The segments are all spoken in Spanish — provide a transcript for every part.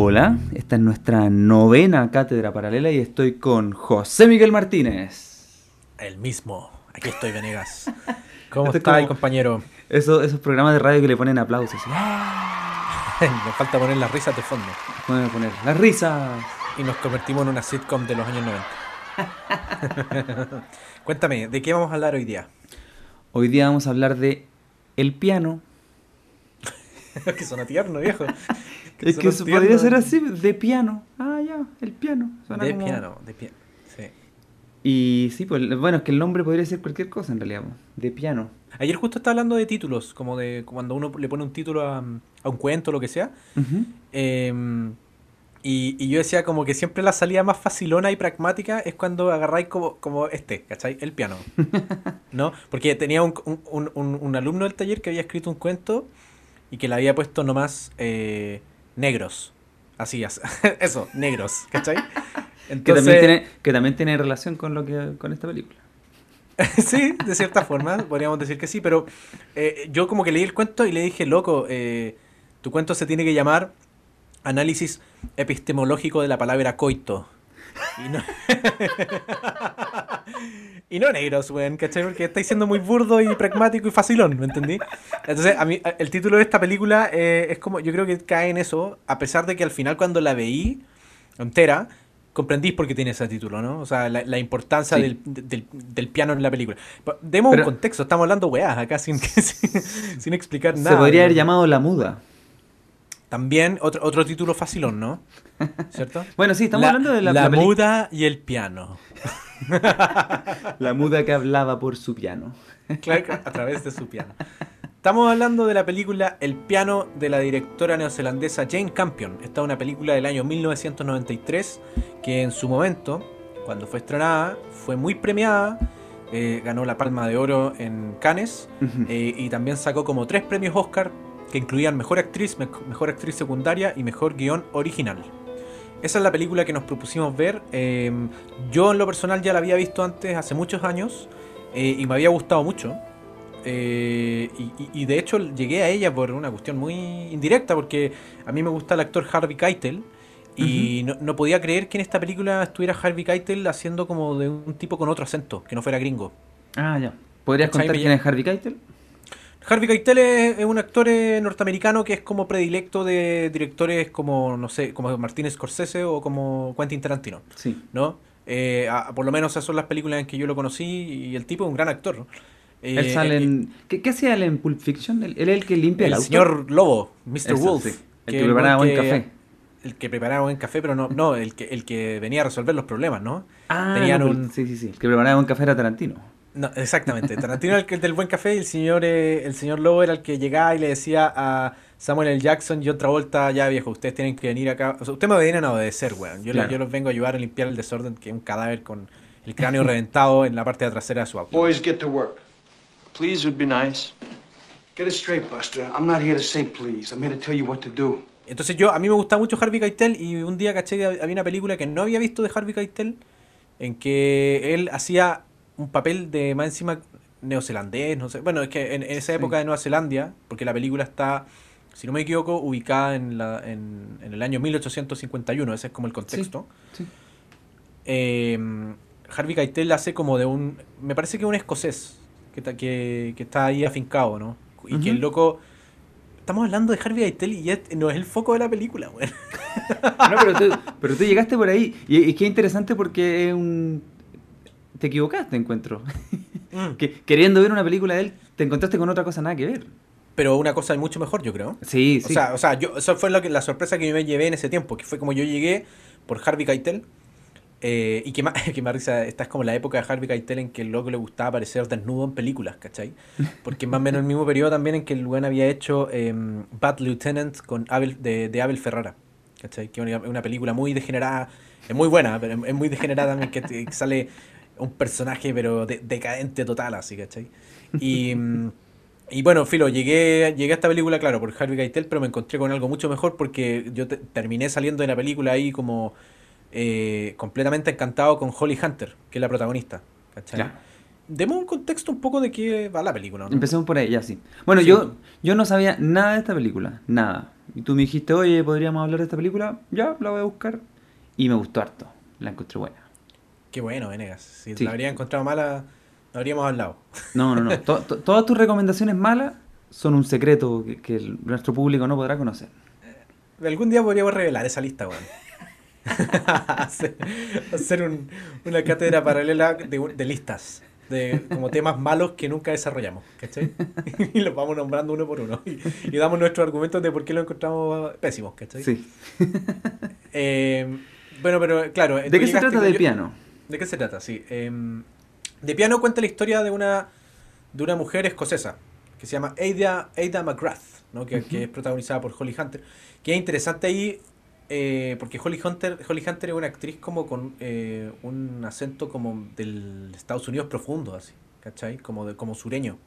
Hola, esta es nuestra novena cátedra paralela y estoy con José Miguel Martínez. El mismo. Aquí estoy, Venegas. ¿Cómo estás, compañero? Eso, esos programas de radio que le ponen aplausos. Me falta poner las risas de fondo. Poner, poner las risas. Y nos convertimos en una sitcom de los años 90. Cuéntame, ¿de qué vamos a hablar hoy día? Hoy día vamos a hablar de el piano. que suena tierno, viejo. es que eso podría ser así, de piano. Ah, ya, el piano. de piano, de piano. Sí. Y sí, pues bueno, es que el nombre podría ser cualquier cosa en realidad, de piano. Ayer justo estaba hablando de títulos, como de cuando uno le pone un título a, un cuento o lo que sea. Em, y, yo decía como que siempre la salida más facilona y pragmática es cuando agarráis como, como este, ¿cachai? El piano. ¿No? Porque tenía un, un, alumno del taller que había escrito un cuento y que le había puesto nomás eh, negros. Así, eso, negros, ¿cachai? que, también tiene, que también tiene relación con, lo que, con esta película. sí, de cierta forma, podríamos decir que sí, pero eh, yo como que leí el cuento y le dije, loco, eh, tu cuento se tiene que llamar Análisis epistemológico de la palabra coito. Y no, y no negros, weón, ¿cachai? Porque estáis siendo muy burdo y pragmático y facilón, ¿me entendí? Entonces, a mí, el título de esta película eh, es como, yo creo que cae en eso, a pesar de que al final cuando la veí entera, comprendís por qué tiene ese título, ¿no? O sea, la, importancia del, piano en la película. Demos un contexto, estamos hablando weás acá sin, sin, explicar nada. Se podría haber llamado La Muda. También otro, otro título facilón, ¿no? ¿Cierto? bueno, sí, estamos hablando de la, la muda y el piano. la muda que hablaba por su piano. claro, a través de su piano. Estamos hablando de la película El piano de la directora neozelandesa Jane Campion. Esta es una película del año 1993 que en su momento, cuando fue estrenada, fue muy premiada. Eh, ganó la Palma de Oro en Cannes eh, y también sacó como tres premios Oscar que incluían Mejor Actriz, Mejor Actriz Secundaria y Mejor Guión Original. Esa es la película que nos propusimos ver. Em, yo en lo personal ya la había visto antes, hace muchos años, eh, y me había gustado mucho. Eh, y, de hecho llegué a ella por una cuestión muy indirecta, porque a mí me gusta el actor Harvey Keitel. Y no, podía creer que en esta película estuviera Harvey Keitel haciendo como de un tipo con otro acento, que no fuera gringo. Ah, ya. ¿Podrías contar quién es Harvey Keitel? Harvey Keitel es, un actor eh, norteamericano que es como predilecto de directores como, no sé, como Martínez Scorsese o como Quentin Tarantino. Sí. ¿No? Eh, por lo menos esas son las películas en que yo lo conocí y el tipo es un gran actor. él eh, sale en, ¿qué, hacía él en Pulp Fiction? Él, es el que limpia el, el señor Lobo, Mr. Wolf. el que, preparaba buen café. El que preparaba buen café, pero no, no el, que, el que venía a resolver los problemas, ¿no? Ah, un... sí, sí, sí. El que preparaba buen café era Tarantino. No, exactamente. Tarantino era el del buen café y el señor, eh, el señor Lobo era el que llegaba y le decía a Samuel L. Jackson y otra vuelta, ya viejo, ustedes tienen que venir acá. O sea, ustedes me vienen a obedecer, weón. Yo, yo los vengo a ayudar a limpiar el desorden que es un cadáver con el cráneo reventado en la parte de trasera de su auto. Boys, get to work. Please would be nice. Get it straight, Buster. I'm not here to say please. I'm here to tell you what to do. Entonces yo, a mí me gustaba mucho Harvey Keitel y un día caché que había una película que no había visto de Harvey Keitel en que él hacía un papel de más encima neozelandés, no sé. Bueno, es que en, esa época de Nueva Zelanda, porque la película está, si no me equivoco, ubicada en, la, en, el año 1851, ese es como el contexto. Em, Harvey Keitel hace como de un, me parece que un escocés que, que, que está ahí afincado, ¿no? Y que el loco estamos hablando de Harvey Keitel y no es el foco de la película, güey. no, pero tú, pero tú llegaste por ahí. Y es que es interesante porque es un te equivocaste, encuentro. Mm. que, queriendo ver una película de él, te encontraste con otra cosa nada que ver. Pero una cosa mucho mejor, yo creo. Sí, sí. O sea, o sea yo, eso fue lo que, la sorpresa que me llevé en ese tiempo, que fue como yo llegué por Harvey Keitel. Eh, y que más, que más risa, esta es como la época de Harvey Keitel en que el loco le gustaba aparecer desnudo en películas, ¿cachai? Porque más o menos el mismo periodo también en que el buen había hecho em, Bad Lieutenant con Abel, de, de Abel Ferrara, ¿cachai? Que es una, película muy degenerada, es muy buena, pero es muy degenerada también, que sale un personaje pero decadente total, así, ¿cachai? Y, y bueno, Filo, llegué, llegué a esta película, claro, por Harvey Keitel, pero me encontré con algo mucho mejor porque yo terminé saliendo de la película ahí como eh, completamente encantado con Holly Hunter, que es la protagonista. ¿cachai? Ya. Demos un contexto un poco de qué va la película. ¿no? Empecemos por ahí, ya sí. Bueno, Sí. yo, yo no sabía nada de esta película, nada. Y tú me dijiste, oye, ¿podríamos hablar de esta película? Ya, la voy a buscar. Y me gustó harto, la encontré buena. Qué bueno, Venegas. Si Sí. la habría encontrado mala, no habríamos hablado. No, no, no. To- to- todas tus recomendaciones malas son un secreto que, que el- nuestro público no podrá conocer. Algún día podríamos revelar esa lista, weón. hacer hacer un- una cátedra paralela de, de listas. De como temas malos que nunca desarrollamos, ¿cachai? y los vamos nombrando uno por uno. Y, y damos nuestros argumentos de por qué lo encontramos pésimos, ¿cachai? Sí. Eh, bueno, pero claro. ¿De qué se trata con- de yo- piano? ¿De qué se trata? Sí. em, de piano cuenta la historia de una, de una mujer escocesa que se llama Ada, Ada McGrath, ¿no? que, que es protagonizada por Holly Hunter. Que es interesante ahí eh, porque Holly Hunter, Holly Hunter es una actriz como con eh, un acento como del Estados Unidos profundo, así, ¿cachai? Como, de, como sureño.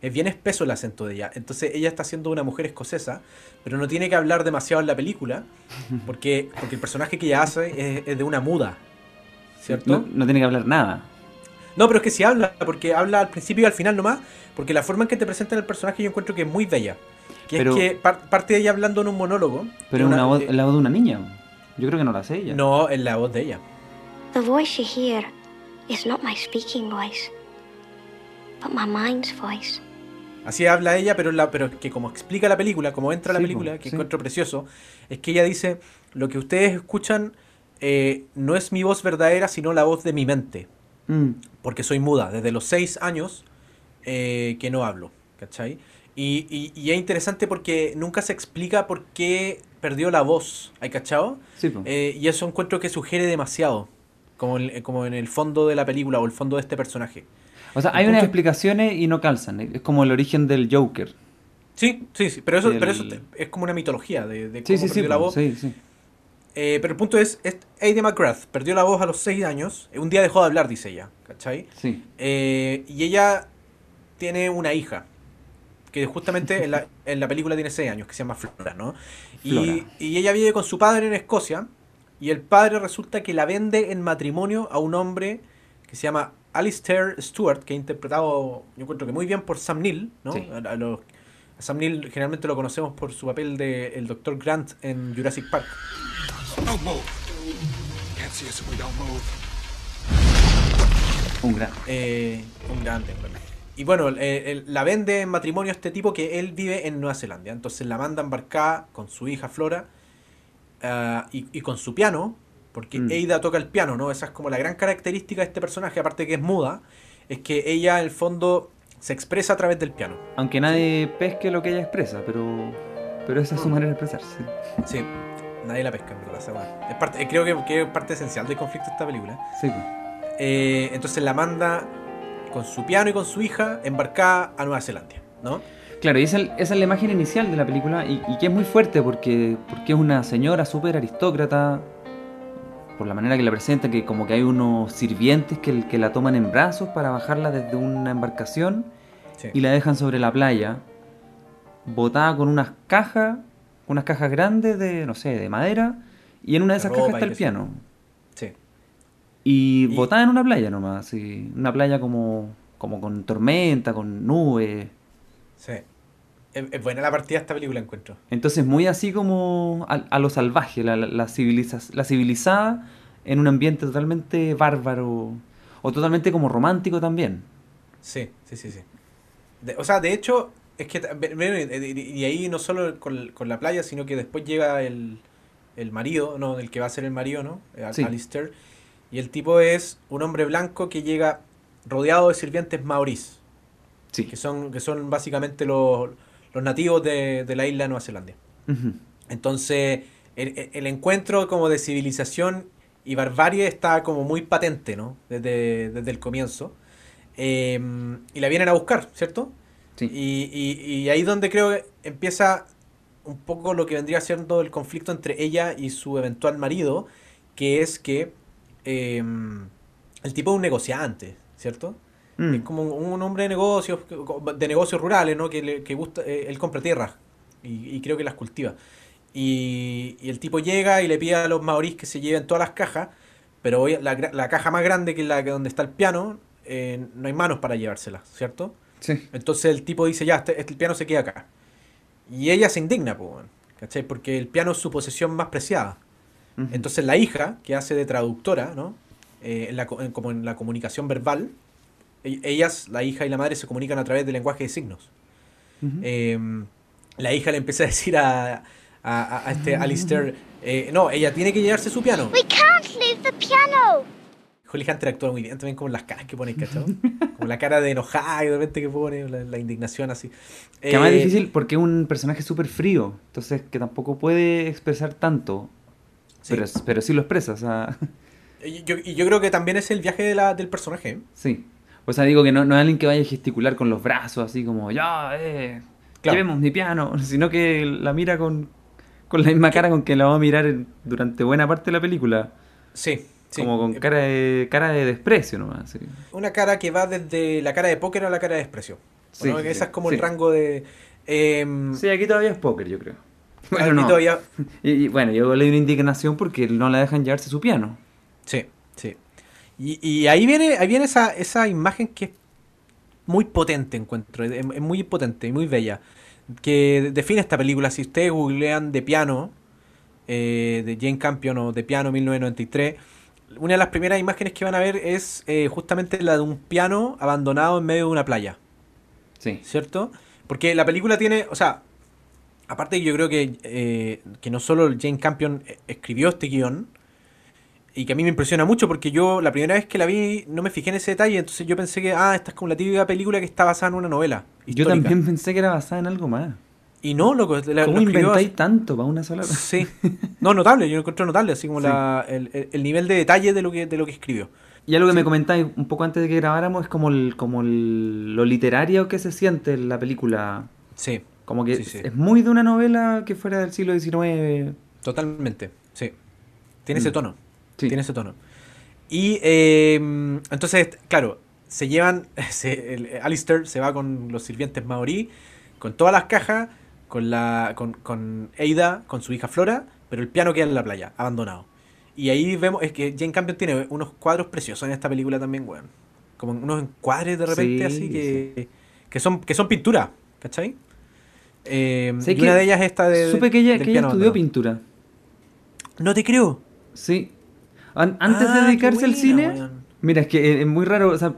Es bien espeso el acento de ella. Entonces ella está siendo una mujer escocesa, pero no tiene que hablar demasiado en la película, porque, porque el personaje que ella hace es, es de una muda, ¿cierto? No, no tiene que hablar nada. No, pero es que sí habla, porque habla al principio y al final nomás, porque la forma en que te presentan el personaje yo encuentro que es muy bella. Que Pero- es que par- parte de ella hablando en un monólogo. Pero una voz, eh, es la voz de una niña. Yo creo que no la sé ella. No, es la voz de ella. The voice you hear is not my speaking voice, but my mind's voice. Así habla ella, pero, la, pero que como explica la película, como entra la película, que sí. encuentro precioso, es que ella dice, lo que ustedes escuchan eh, no es mi voz verdadera, sino la voz de mi mente. Mm, porque soy muda desde los seis años eh, que no hablo, ¿cachai? Y, y- y es interesante porque nunca se explica por qué perdió la voz, ¿hay cachado? sí. Eh, y eso encuentro que sugiere demasiado, como en, como en el fondo de la película o el fondo de este personaje. o sea, hay unas explicaciones y no calzan. Es como el origen del Joker. Sí, sí, sí, pero eso, pero eso es como una mitología de, cómo sí, sí. perdió la voz. sí, sí. Eh, pero el punto es, es Ada McGrath perdió la voz a los seis años, un día dejó de hablar, dice ella, ¿cachai? sí. Eh, y ella tiene una hija, que justamente en la, en la película tiene 6 años, que se llama Flora, ¿no? Y, Flora. y ella vive con su padre en Escocia, y el padre resulta que la vende en matrimonio a un hombre que se llama Alistair Stewart, que ha interpretado, yo encuentro que muy bien por Sam Neill, ¿no? Sí. A, a los- a Sam Neill generalmente lo conocemos por su papel de el Dr. Grant en Jurassic Park. Don't move. Can't see us if we don't move. Un gran. Eh, un grande, un grande. Y bueno, eh, él- la vende en matrimonio a este tipo que él vive en Nueva Zelanda. Entonces la manda embarcada con su hija Flora ah, y, y con su piano, porque Mm. Ada toca el piano, ¿no? Esa es como la gran característica de este personaje, aparte que es muda, es que ella en el fondo se expresa a través del piano. Aunque nadie pesque lo que ella expresa, pero, pero esa es su manera de expresarse. Sí, nadie la pesca, en verdad. esa weá. Es parte, eh, creo que, que es parte esencial del conflicto de esta película. Sí. Eh, entonces la manda con su piano y con su hija embarcada a Nueva Zelanda, ¿no? Claro, y esa, esa es la imagen inicial de la película y, y que es muy fuerte porque, porque es una señora súper aristócrata, por la manera que la presenta, que como que hay unos sirvientes que, que la toman en brazos para bajarla desde una embarcación Sí. y la dejan sobre la playa, botada con unas cajas, unas cajas grandes de, no sé, de madera, y en una de esas cajas está el piano. Sí. Y, Y- botada en una playa nomás, sí, una playa como, como con tormenta, con nubes. Sí. Es, buena la partida de esta película, encuentro. Entonces, muy así como a, a lo salvaje, la, la, la civiliza- la civilizada en un ambiente totalmente bárbaro o totalmente como romántico también. Sí, sí, sí, sí. De- o sea, de hecho, es que y ahí no solo con, con la playa, sino que después llega el, el marido, no, el que va a ser el marido, ¿no? Al- Sí. Alistair. Y el tipo es un hombre blanco que llega rodeado de sirvientes maorís, Sí. que son, que son básicamente los, los nativos de, de la isla de Nueva Zelanda. Entonces, el, el- el encuentro como de civilización y barbarie está como muy patente, ¿no? Desde, desde el comienzo. Eh, y la vienen a buscar, ¿cierto? Sí. Y, y, y ahí donde creo que empieza un poco lo que vendría siendo el conflicto entre ella y su eventual marido, que es que eh, el tipo es un negociante, ¿cierto? Mm. Es como un, un hombre de negocios, de negocios rurales, ¿no? Que, le, que gusta, eh, él compra tierras y, y creo que las cultiva. Y, y el tipo llega y le pide a los maorís que se lleven todas las cajas, pero hoy la, la caja más grande que es la que donde está el piano, eh, no hay manos para llevársela, ¿cierto? Sí. Entonces el tipo dice, ya, este, este- el piano se queda acá. Y ella se indigna, pues, weón, ¿cachai? Porque el piano es su posesión más preciada. Ujú. Entonces la hija, que hace de traductora, ¿no? Eh, en la en- como en la comunicación verbal, e- ellas, la hija y la madre, se comunican a través del lenguaje de signos. Ujú. Eh, la hija le empieza a decir a, a, a- a este Alistair, eh, no, ella tiene que llevarse su piano. We can't leave the piano. Holly Hunter actúa muy bien también con las caras que pone, ¿cachai? Como la cara de enojada y de repente que pone, la, la indignación así. Que además Eh, es difícil porque es un personaje súper frío, entonces que tampoco puede expresar tanto, Sí. pero, pero sí lo expresa, o sea, Y yo, y yo creo que también es el viaje de la, del personaje. ¿eh? sí. O sea, digo que no, no es alguien que vaya a gesticular con los brazos, así como, ya, eh, Claro. llevemos mi piano, sino que la mira con, con la misma cara con que la va a mirar durante buena parte de la película, Sí, sí. como con cara de, cara de desprecio nomás. sí. Una cara que va desde la cara de póker a la cara de desprecio. Sí, esa es como el rango de... em, Sí, aquí todavía es póker, yo creo. aquí Bueno, no. todavía... Y, y bueno, yo leí una indignación porque no la dejan llevarse su piano. Sí, sí. Y, y ahí viene, ahí viene esa, esa imagen que es muy potente, encuentro. Es, es muy potente y muy bella. Que define esta película. Si ustedes googlean de piano, eh, de Jane Campion o de piano 1993, una de las primeras imágenes que van a ver es eh, justamente la de un piano abandonado en medio de una playa. Sí. ¿cierto? Porque la película tiene, o sea, aparte que yo creo que, eh, que no solo Jane Campion eh, escribió este guion, y que a mí me impresiona mucho porque yo la primera vez que la vi no me fijé en ese detalle, entonces yo pensé que, ah, esta es como la típica película que está basada en una novela. Yo histórica. también pensé que era basada en algo más. Y no, loco, la, ¿Cómo lo inventáis así- tanto para una sola Sí. No, notable, yo lo encontré notable, así como Sí. la, el, el- el nivel de detalle de lo que, de lo que escribió. Y algo que me comentáis un poco antes de que grabáramos es como, el, como el- lo literario que se siente en la película. Sí, Como que Sí, es muy de una novela que fuera del siglo XIX. totalmente, sí. Tiene Mm. ese tono. Sí. Tiene ese tono. Y eh, entonces, claro, se llevan. Se, el, Alistair se va con los sirvientes maorí, con todas las cajas, con la con, con Ada, con su hija Flora, pero el piano queda en la playa, abandonado. Y ahí vemos, es que Jane Campion tiene unos cuadros preciosos en esta película también, weón. Como unos encuadres de repente Sí, así que, que son que son pintura, ¿cachai? Eh, y que una de ellas esta de. Supe que ella, que ella estudió abandonado. pintura. No te creo. Sí. An- antes Ah, de qué dedicarse al buena, cine. weón. Mira, es que es, es muy raro. O sea,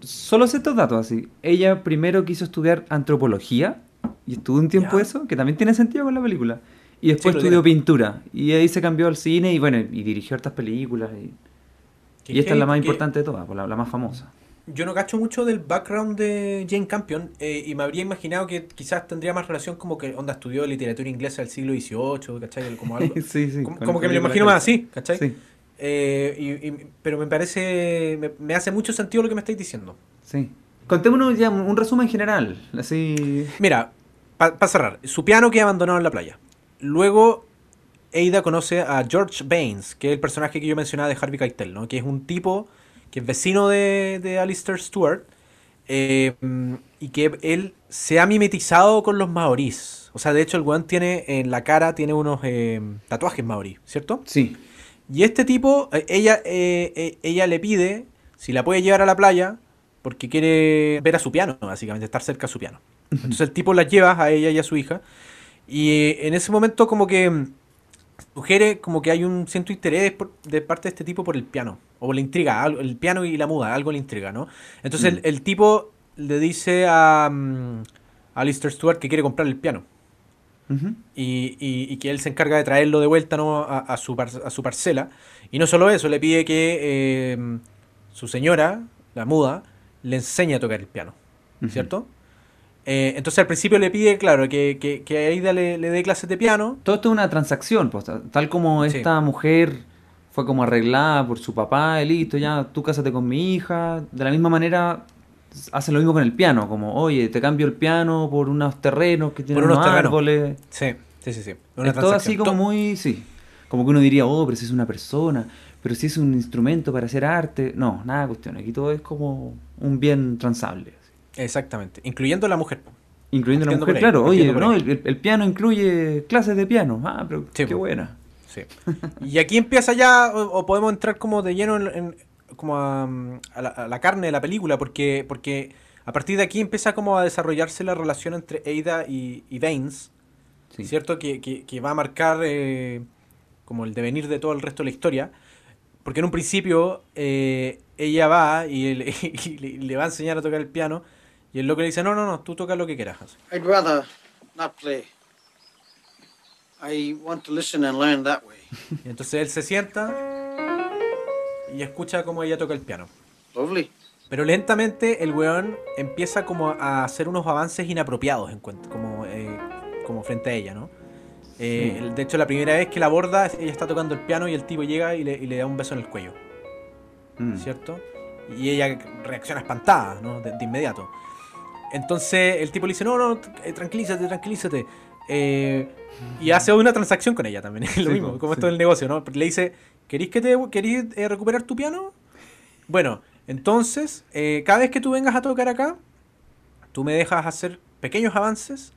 solo sé estos datos así. Ella primero quiso estudiar antropología. Y estuvo un tiempo Ya. eso, que también tiene sentido con la película. Y después lo estudió pintura. Y ahí se cambió al cine y bueno, y dirigió hartas películas. Y, y esta es la más importante de todas, la, la más famosa. Yo no cacho mucho del background de Jane Campion eh, y me habría imaginado que quizás tendría más relación como que onda estudió literatura inglesa del siglo XVIII, ¿cachai? Como algo. sí, sí. como, como que me lo imagino más así, ¿cachai? Sí, Eh, y- y- pero me parece, me, me hace mucho sentido lo que me estáis diciendo. sí. Contémonos ya un un resumen general. Así. Mira, para cerrar, su piano queda abandonado en la playa. Luego, Ada conoce a George Baines, que es el personaje que yo mencionaba de Harvey Keitel, ¿no? Que es un tipo que es vecino de, de Alistair Stewart eh, y que él se ha mimetizado con los maorís. O sea, de hecho, el weón tiene en la cara tiene unos eh, tatuajes maorí, ¿cierto? Sí. Y este tipo, eh, ella, eh, eh, ella le pide si la puede llevar a la playa porque quiere ver a su piano, básicamente, estar cerca a su piano. Entonces el tipo la lleva a ella y a su hija. Y eh, en ese momento como que mm, sugiere como que hay un cierto interés por- de parte de este tipo por el piano. O la intriga, algo- el piano y la muda, algo le intriga, ¿no? Entonces Mm. el, el tipo le dice a, mm, a Alistair Stewart que quiere comprar el piano y, y- y que él se encarga de traerlo de vuelta ¿no? a, a su par- a su parcela. Y no solo eso, le pide que eh, su señora, la muda, le enseñe a tocar el piano. ¿cierto? Eh, entonces al principio le pide, claro, que, que, que Aida le, le dé clases de piano. Todo esto es una transacción, pues, tal como Sí. esta mujer fue como arreglada por su papá, y listo, ya tú cásate con mi hija. De la misma manera hacen lo mismo con el piano, como, oye, te cambio el piano por unos terrenos que tienen Por unos unos árboles. Sí, sí, sí. sí. Una es todo así como muy, sí, como que uno diría, oh, pero si es una persona, pero si es un instrumento para hacer arte. No, nada de cuestión, aquí todo es como un bien transable. Exactamente, incluyendo la mujer. Incluyendo la mujer, ahí, claro. Oye, no, el, piano incluye clases de piano. Ah, pero Sí, qué buena. Sí. Y aquí empieza ya, o, o podemos entrar como de lleno en, en- como a, a la, a la carne de la película, porque, porque a partir de aquí empieza como a desarrollarse la relación entre Ada y, y Sí. ¿cierto? Que, que- que va a marcar eh, como el devenir de todo el resto de la historia. Porque en un principio eh, ella va y, le, y le- le va a enseñar a tocar el piano y el loco le dice, no, no, no, tú toca lo que quieras. así. I'd rather not play. I want to listen and learn that way. Y entonces él se sienta y escucha cómo ella toca el piano. Lovely. Pero lentamente el weón empieza como a hacer unos avances inapropiados en cuanto, como, eh, como frente a ella, ¿no? Eh, De hecho, la primera vez que la aborda, ella está tocando el piano y el tipo llega y le, y le da un beso en el cuello, Mm. ¿cierto? Y ella reacciona espantada, ¿no? De, de inmediato. Entonces el tipo le dice, no, no, eh, tranquilízate, tranquilízate. Eh, y hace una transacción con ella también, es lo Sí, mismo, como sí. esto del negocio, ¿no? Le dice, ¿querís, que te, querís eh, recuperar tu piano? Bueno, entonces, eh, cada vez que tú vengas a tocar acá, tú me dejas hacer pequeños avances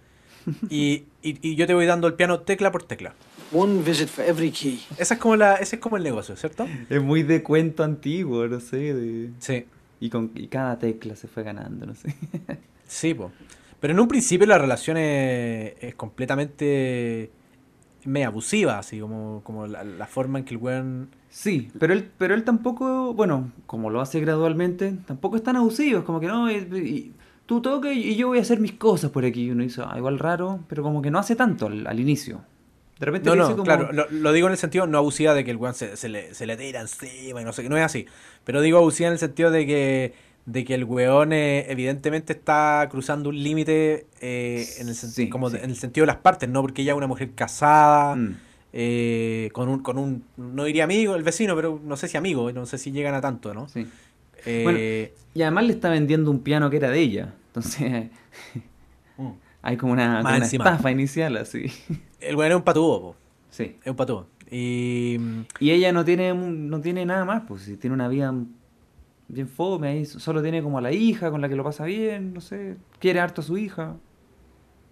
y, y- y yo te voy dando el piano tecla por tecla. One visit for every key. Esa es como la, ese es como el negocio, ¿cierto? Es muy de cuento antiguo, no sé. de- Sí, Y, con, y cada tecla se fue ganando, no sé. sí, po. Pero en un principio la relación es, es completamente media abusiva, así como, como la, la forma en que el weón... Sí, pero él, pero él tampoco, bueno, como lo hace gradualmente, tampoco es tan abusivo. Es como que no, y- y tú toca y, yo voy a hacer mis cosas por aquí. Y uno dice, ah, igual raro, pero como que no hace tanto al, al inicio. De repente No, no, como, claro, lo, lo digo en el sentido no abusiva de que el weón se, se le, se le tira encima y no sé qué, no es así. Pero digo abusiva en el sentido de que, de que el weón eh, evidentemente está cruzando un límite eh, en, el sen- Sí, como sí. de- en el sentido de las partes, no porque ella es una mujer casada, Mm. eh, con, un, con un, no diría amigo, el vecino, pero no sé si amigo, no sé si llegan a tanto, ¿no? Sí. Bueno, Y además le está vendiendo un piano que era de ella. Entonces mm. hay como una, como estafa inicial así. el weón es un patudo, po, Sí. es un patudo. Y... Y ella no tiene no tiene nada más, pues si tiene una vida bien fome, ahí solo tiene como a la hija con la que lo pasa bien, no sé, quiere harto a su hija.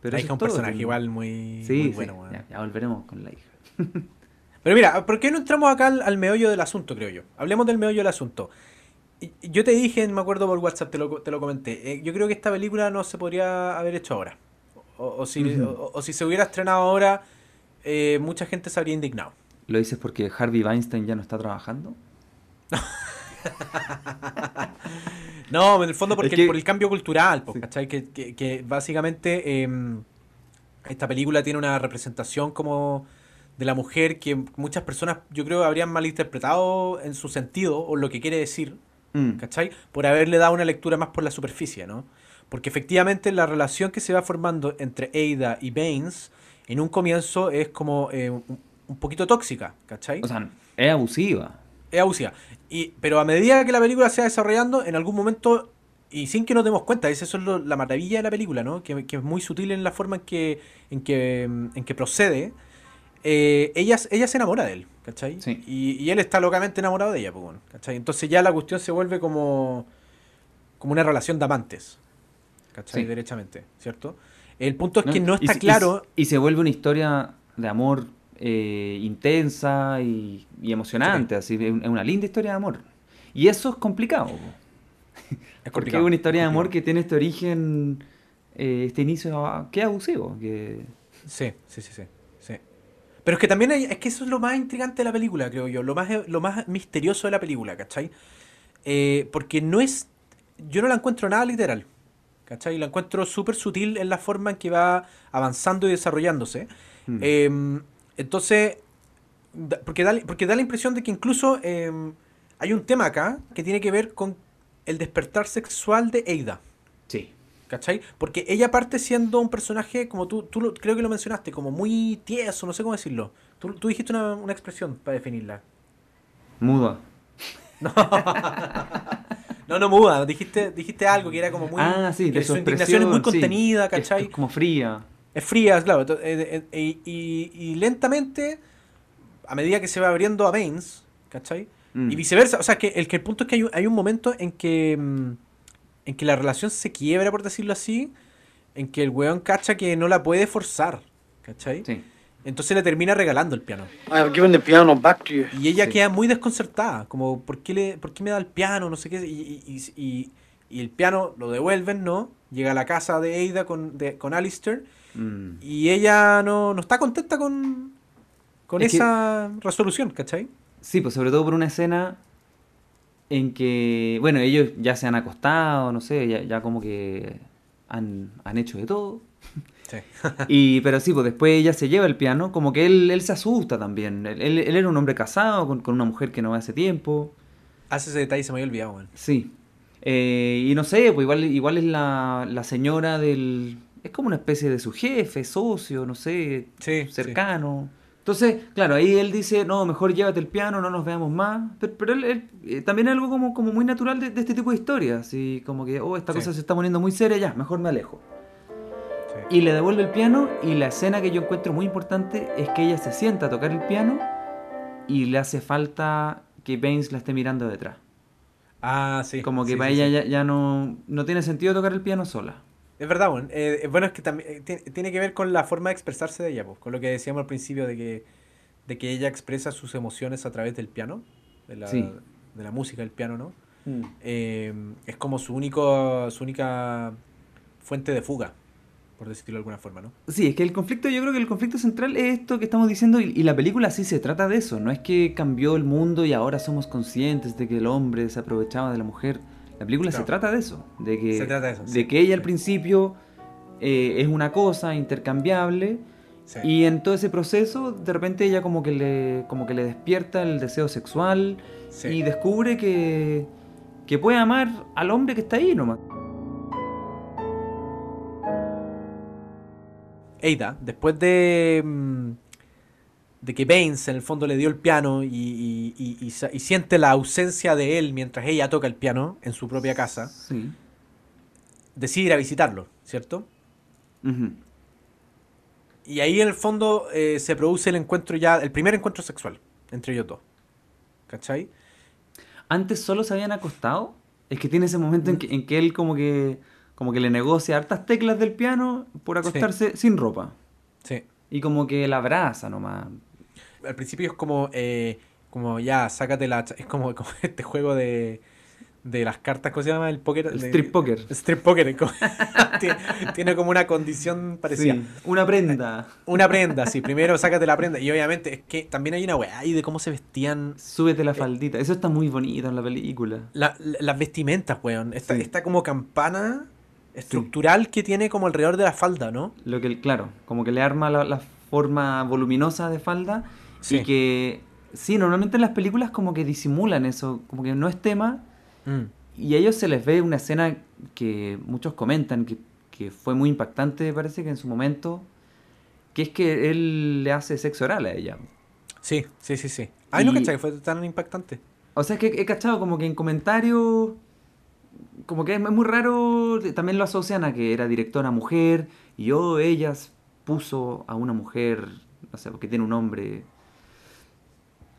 Pero la hija es un todo, personaje igual muy, Sí, muy sí, bueno, weón. ya, ya volveremos con la hija. Pero mira, ¿por qué no entramos acá al, al meollo del asunto, creo yo? Hablemos del meollo del asunto. Yo te dije, me acuerdo por WhatsApp, te lo, te lo comenté. eh, yo creo que esta película no se podría haber hecho ahora. O, o si, o si se hubiera estrenado ahora, eh, mucha gente se habría indignado. ¿Lo dices porque Harvey Weinstein ya no está trabajando? No, en el fondo porque Es que- por el cambio cultural, po, Sí. ¿cachai? Que, que- que básicamente eh, esta película tiene una representación como de la mujer que muchas personas yo creo habrían malinterpretado en su sentido o lo que quiere decir. Mm, ¿cachai? Por haberle dado una lectura más por la superficie, ¿no? Porque efectivamente la relación que se va formando entre Ada y Baines en un comienzo es como eh, un, un poquito tóxica, ¿cachai? O sea, es abusiva. Es abusiva. Y, pero a medida que la película se va desarrollando, en algún momento, y sin que nos demos cuenta, esa es lo- la maravilla de la película, ¿no? Que, que es muy sutil en la forma en que, en que, en que procede. eh, ella, ella se enamora de él, ¿cachai? Sí. Y, y él está locamente enamorado de ella, pues, bueno, ¿cachai? Entonces ya la cuestión se vuelve como, como una relación de amantes, ¿cachai? Sí. Derechamente, ¿cierto? El punto es que no está y claro... Y, se vuelve una historia de amor eh, intensa y, y emocionante, así, es un- es una linda historia de amor. Y eso es complicado. Es Porque complicado, es una historia de amor que tiene este origen, eh, este inicio ah, que es abusivo. Que... Sí, sí, sí, sí, sí. Pero es que también hay- es que eso es lo más intrigante de la película, creo yo. Lo más, lo más misterioso de la película, ¿cachai? Eh, porque no es. Yo no la encuentro nada literal. ¿Cachai? La encuentro súper sutil en la forma en que va avanzando y desarrollándose. Mm. Eh, entonces. da- Porque da, porque da la impresión de que incluso eh, hay un tema acá que tiene que ver con el despertar sexual de Ada. Sí. ¿Cachai? Porque ella parte siendo un personaje, como tú, tú lo- creo que lo mencionaste, como muy tieso, no sé cómo decirlo. Tú, tú dijiste una, una expresión para definirla. Muda. No, no muda, dijiste, dijiste algo que era como muy... ah, sí, de su indignación es muy sí. contenida, ¿cachai? Es, como fría. Es fría, claro. ento- eh, eh, y, y- y lentamente, a medida que se va abriendo a Baines, ¿cachai? Mm. Y viceversa. O sea, que el, que el punto es que hay, un- hay un momento en que, mm, en que la relación se quiebra, por decirlo así, en que el weón cacha que no la puede forzar, ¿cachai? Sí. Entonces le termina regalando el piano. I have given the piano back to you. Y ella Sí. queda muy desconcertada, como, ¿por qué, le, ¿por qué me da el piano? No sé qué. Y, y- y- y el piano lo devuelven, ¿no? Llega a la casa de Ada con, de, con Alistair Mm. y ella no, no está contenta con, con Es que- esa resolución, ¿cachai? Sí, pues sobre todo por una escena en que, bueno, ellos ya se han acostado, no sé, ya, ya como que han, han hecho de todo. Sí. Y, pero sí, pues después ella se lleva el piano, como que él, él se asusta también. Él, él- él era un hombre casado con, con una mujer que no ve hace tiempo. Hace ese detalle, se me había olvidado, weón. Sí. Eh, y no sé, pues igual, igual es la, la señora del... Es como una especie de su jefe, socio, no sé, Sí, cercano. Entonces, claro, ahí él dice, no, mejor llévate el piano, no nos veamos más. Pero, pero él, él, eh, también es algo como, como muy natural de, de este tipo de historias. Y como que, oh, esta Sí. cosa se está poniendo muy seria, ya, mejor me alejo. Y le devuelve el piano y la escena que yo encuentro muy importante es que ella se sienta a tocar el piano y le hace falta que Baines la esté mirando detrás. Ah, sí. Como que sí, para sí, ella sí. Ya, ya no, no tiene sentido tocar el piano sola. Es verdad, weón. Eh, eh, bueno, es que también eh, tiene, que ver con la forma de expresarse de ella, pues, con lo que decíamos al principio de que, de que ella expresa sus emociones a través del piano, de la, Sí. de la música del piano, ¿no? Eh, es como su único, su única fuente de fuga, por decirlo de alguna forma, ¿no? Sí, es que el conflicto, yo creo que el conflicto central es esto que estamos diciendo y, y la película sí se trata de eso. No es que cambió el mundo y ahora somos conscientes de que el hombre se aprovechaba de la mujer. La película se trata de eso. De que, Se trata de eso, de sí. que ella al principio eh, es una cosa intercambiable Sí. y en todo ese proceso de repente ella como que le, como que le despierta el deseo sexual Sí. y descubre que, que puede amar al hombre que está ahí nomás. Ada, después de, mm, de que Baines en el fondo le dio el piano y, y- y- siente la ausencia de él mientras ella toca el piano en su propia casa, Sí. decide ir a visitarlo, ¿cierto? Y ahí en el fondo eh, se produce el encuentro ya, el primer encuentro sexual entre ellos dos. ¿Cachai? antes solo se habían acostado. Es que tiene ese momento en que, en que él como que como que le negocia hartas teclas del piano por acostarse sin ropa. Sí. Y como que la abraza nomás. Al principio es como, eh, como ya, sácate la... Es como, como este juego de, de las cartas, ¿cómo se llama? El póker. El de- strip poker. Strip poker. tiene, tiene como una condición parecida. Sí, una prenda. Una prenda, sí. Primero sácate la prenda. Y obviamente es que también hay una weá ahí de cómo se vestían Súbete la faldita. Eso está muy bonito en la película. la- la- las vestimentas, weón. Esta, Sí. esta como campana estructural que tiene como alrededor de la falda, ¿no? Lo que, claro, como que le arma la, la forma voluminosa de falda. Sí. Y que, sí, normalmente en las películas como que disimulan eso, como que no es tema. Mm. Y a ellos se les ve una escena que muchos comentan que, que fue muy impactante, parece que en su momento, que es que él le hace sexo oral a ella. Sí, sí, sí, sí. Ay, no Y- cachai, que fue tan impactante. O sea, es que he cachado como que en comentarios, como que es muy raro, también lo asocian a que era directora mujer y oh, ellas puso a una mujer, no sé, porque tiene un hombre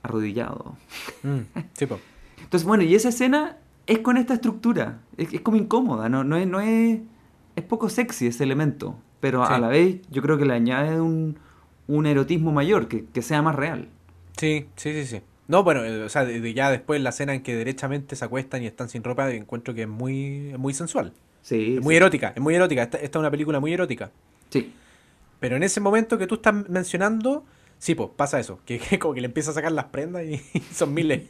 arrodillado. Mm, Sí, po. Entonces, bueno, y esa escena es con esta estructura, es, es como incómoda, no, no, es, no es, es poco sexy ese elemento, pero a la vez yo creo que le añade un, un erotismo mayor, que, que sea más real. Sí, sí, sí, sí. No, bueno, eh, o sea, ya después la escena en que derechamente se acuestan y están sin ropa, encuentro que es muy, es muy sensual. Sí, Es muy sí. erótica, es muy erótica. Esta, esta es una película muy erótica. Sí. Pero en ese momento que tú estás mencionando, sí, pues pasa eso. Que, que como que le empieza a sacar las prendas y, son miles.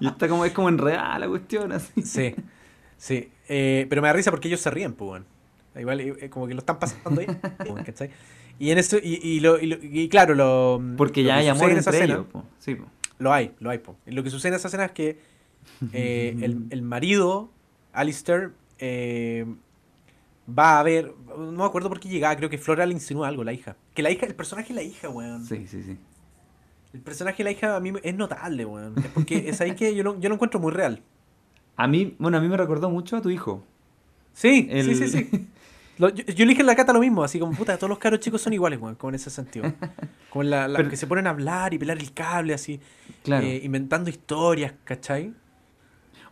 Y está como, es como enredada la cuestión, así. sí, sí. Eh, pero me da risa porque ellos se ríen, pues, weón. Igual, eh, como que lo están pasando ahí. ¿cachai? Y en eso, y, y, lo, y, lo- y claro, lo. Porque lo ya hay amor en esa entre escena- ellos. po. Sí, po. Lo hay, lo hay. po. Lo que sucede en esa escena es que eh, el, el marido, Alistair, eh, va a ver. No me acuerdo por qué llegaba, creo que Flora le insinúa algo, la hija. Que la hija, el personaje de la hija, weón. sí, sí, sí. El personaje de la hija a mí es notable, weón. Es porque es ahí que yo lo, yo lo encuentro muy real. A mí, bueno, a mí me recordó mucho a tu hijo. Sí, El- sí, sí, sí. Lo- yo, yo le dije en la cata lo mismo, así como, puta, todos los caros chicos son iguales, weón, como en ese sentido. Como la, la- Pero- que se ponen a hablar y pelar el cable, así, Claro. eh, inventando historias, ¿cachai?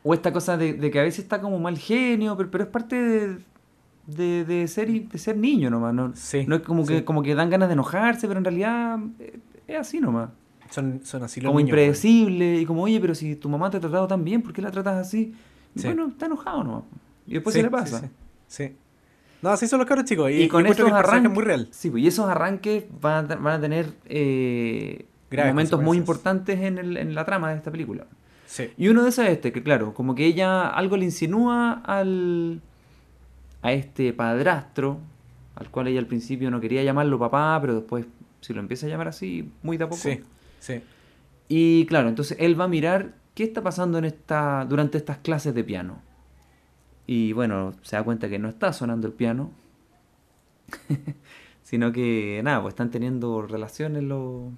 O esta cosa de, de que a veces está como mal genio, pero, pero es parte de, de, de ser, y- de ser niño nomás. No, Sí, no es como que, como que dan ganas de enojarse, pero en realidad eh, es así nomás. Son, son así los como niños, impredecible y como, oye, pero si tu mamá te ha tratado tan bien, ¿por qué la tratas así? Sí. Bueno, está enojado nomás. Y después se le pasa. Sí. No, así son los cabros chicos. Y, Y, con estos arranques. es muy real. Sí, pues, y esos arranques van a, van a tener eh, momentos muy importantes en, el- en la trama de esta película. Sí. Y uno de esos es este, que claro, como que ella algo le insinúa al a este padrastro, al cual ella al principio no quería llamarlo papá, pero después si lo empieza a llamar así, muy de a poco. Sí, sí. Y claro, entonces él va a mirar qué está pasando en esta durante estas clases de piano. Y bueno, se da cuenta que no está sonando el piano, sino que nada, pues están teniendo relaciones los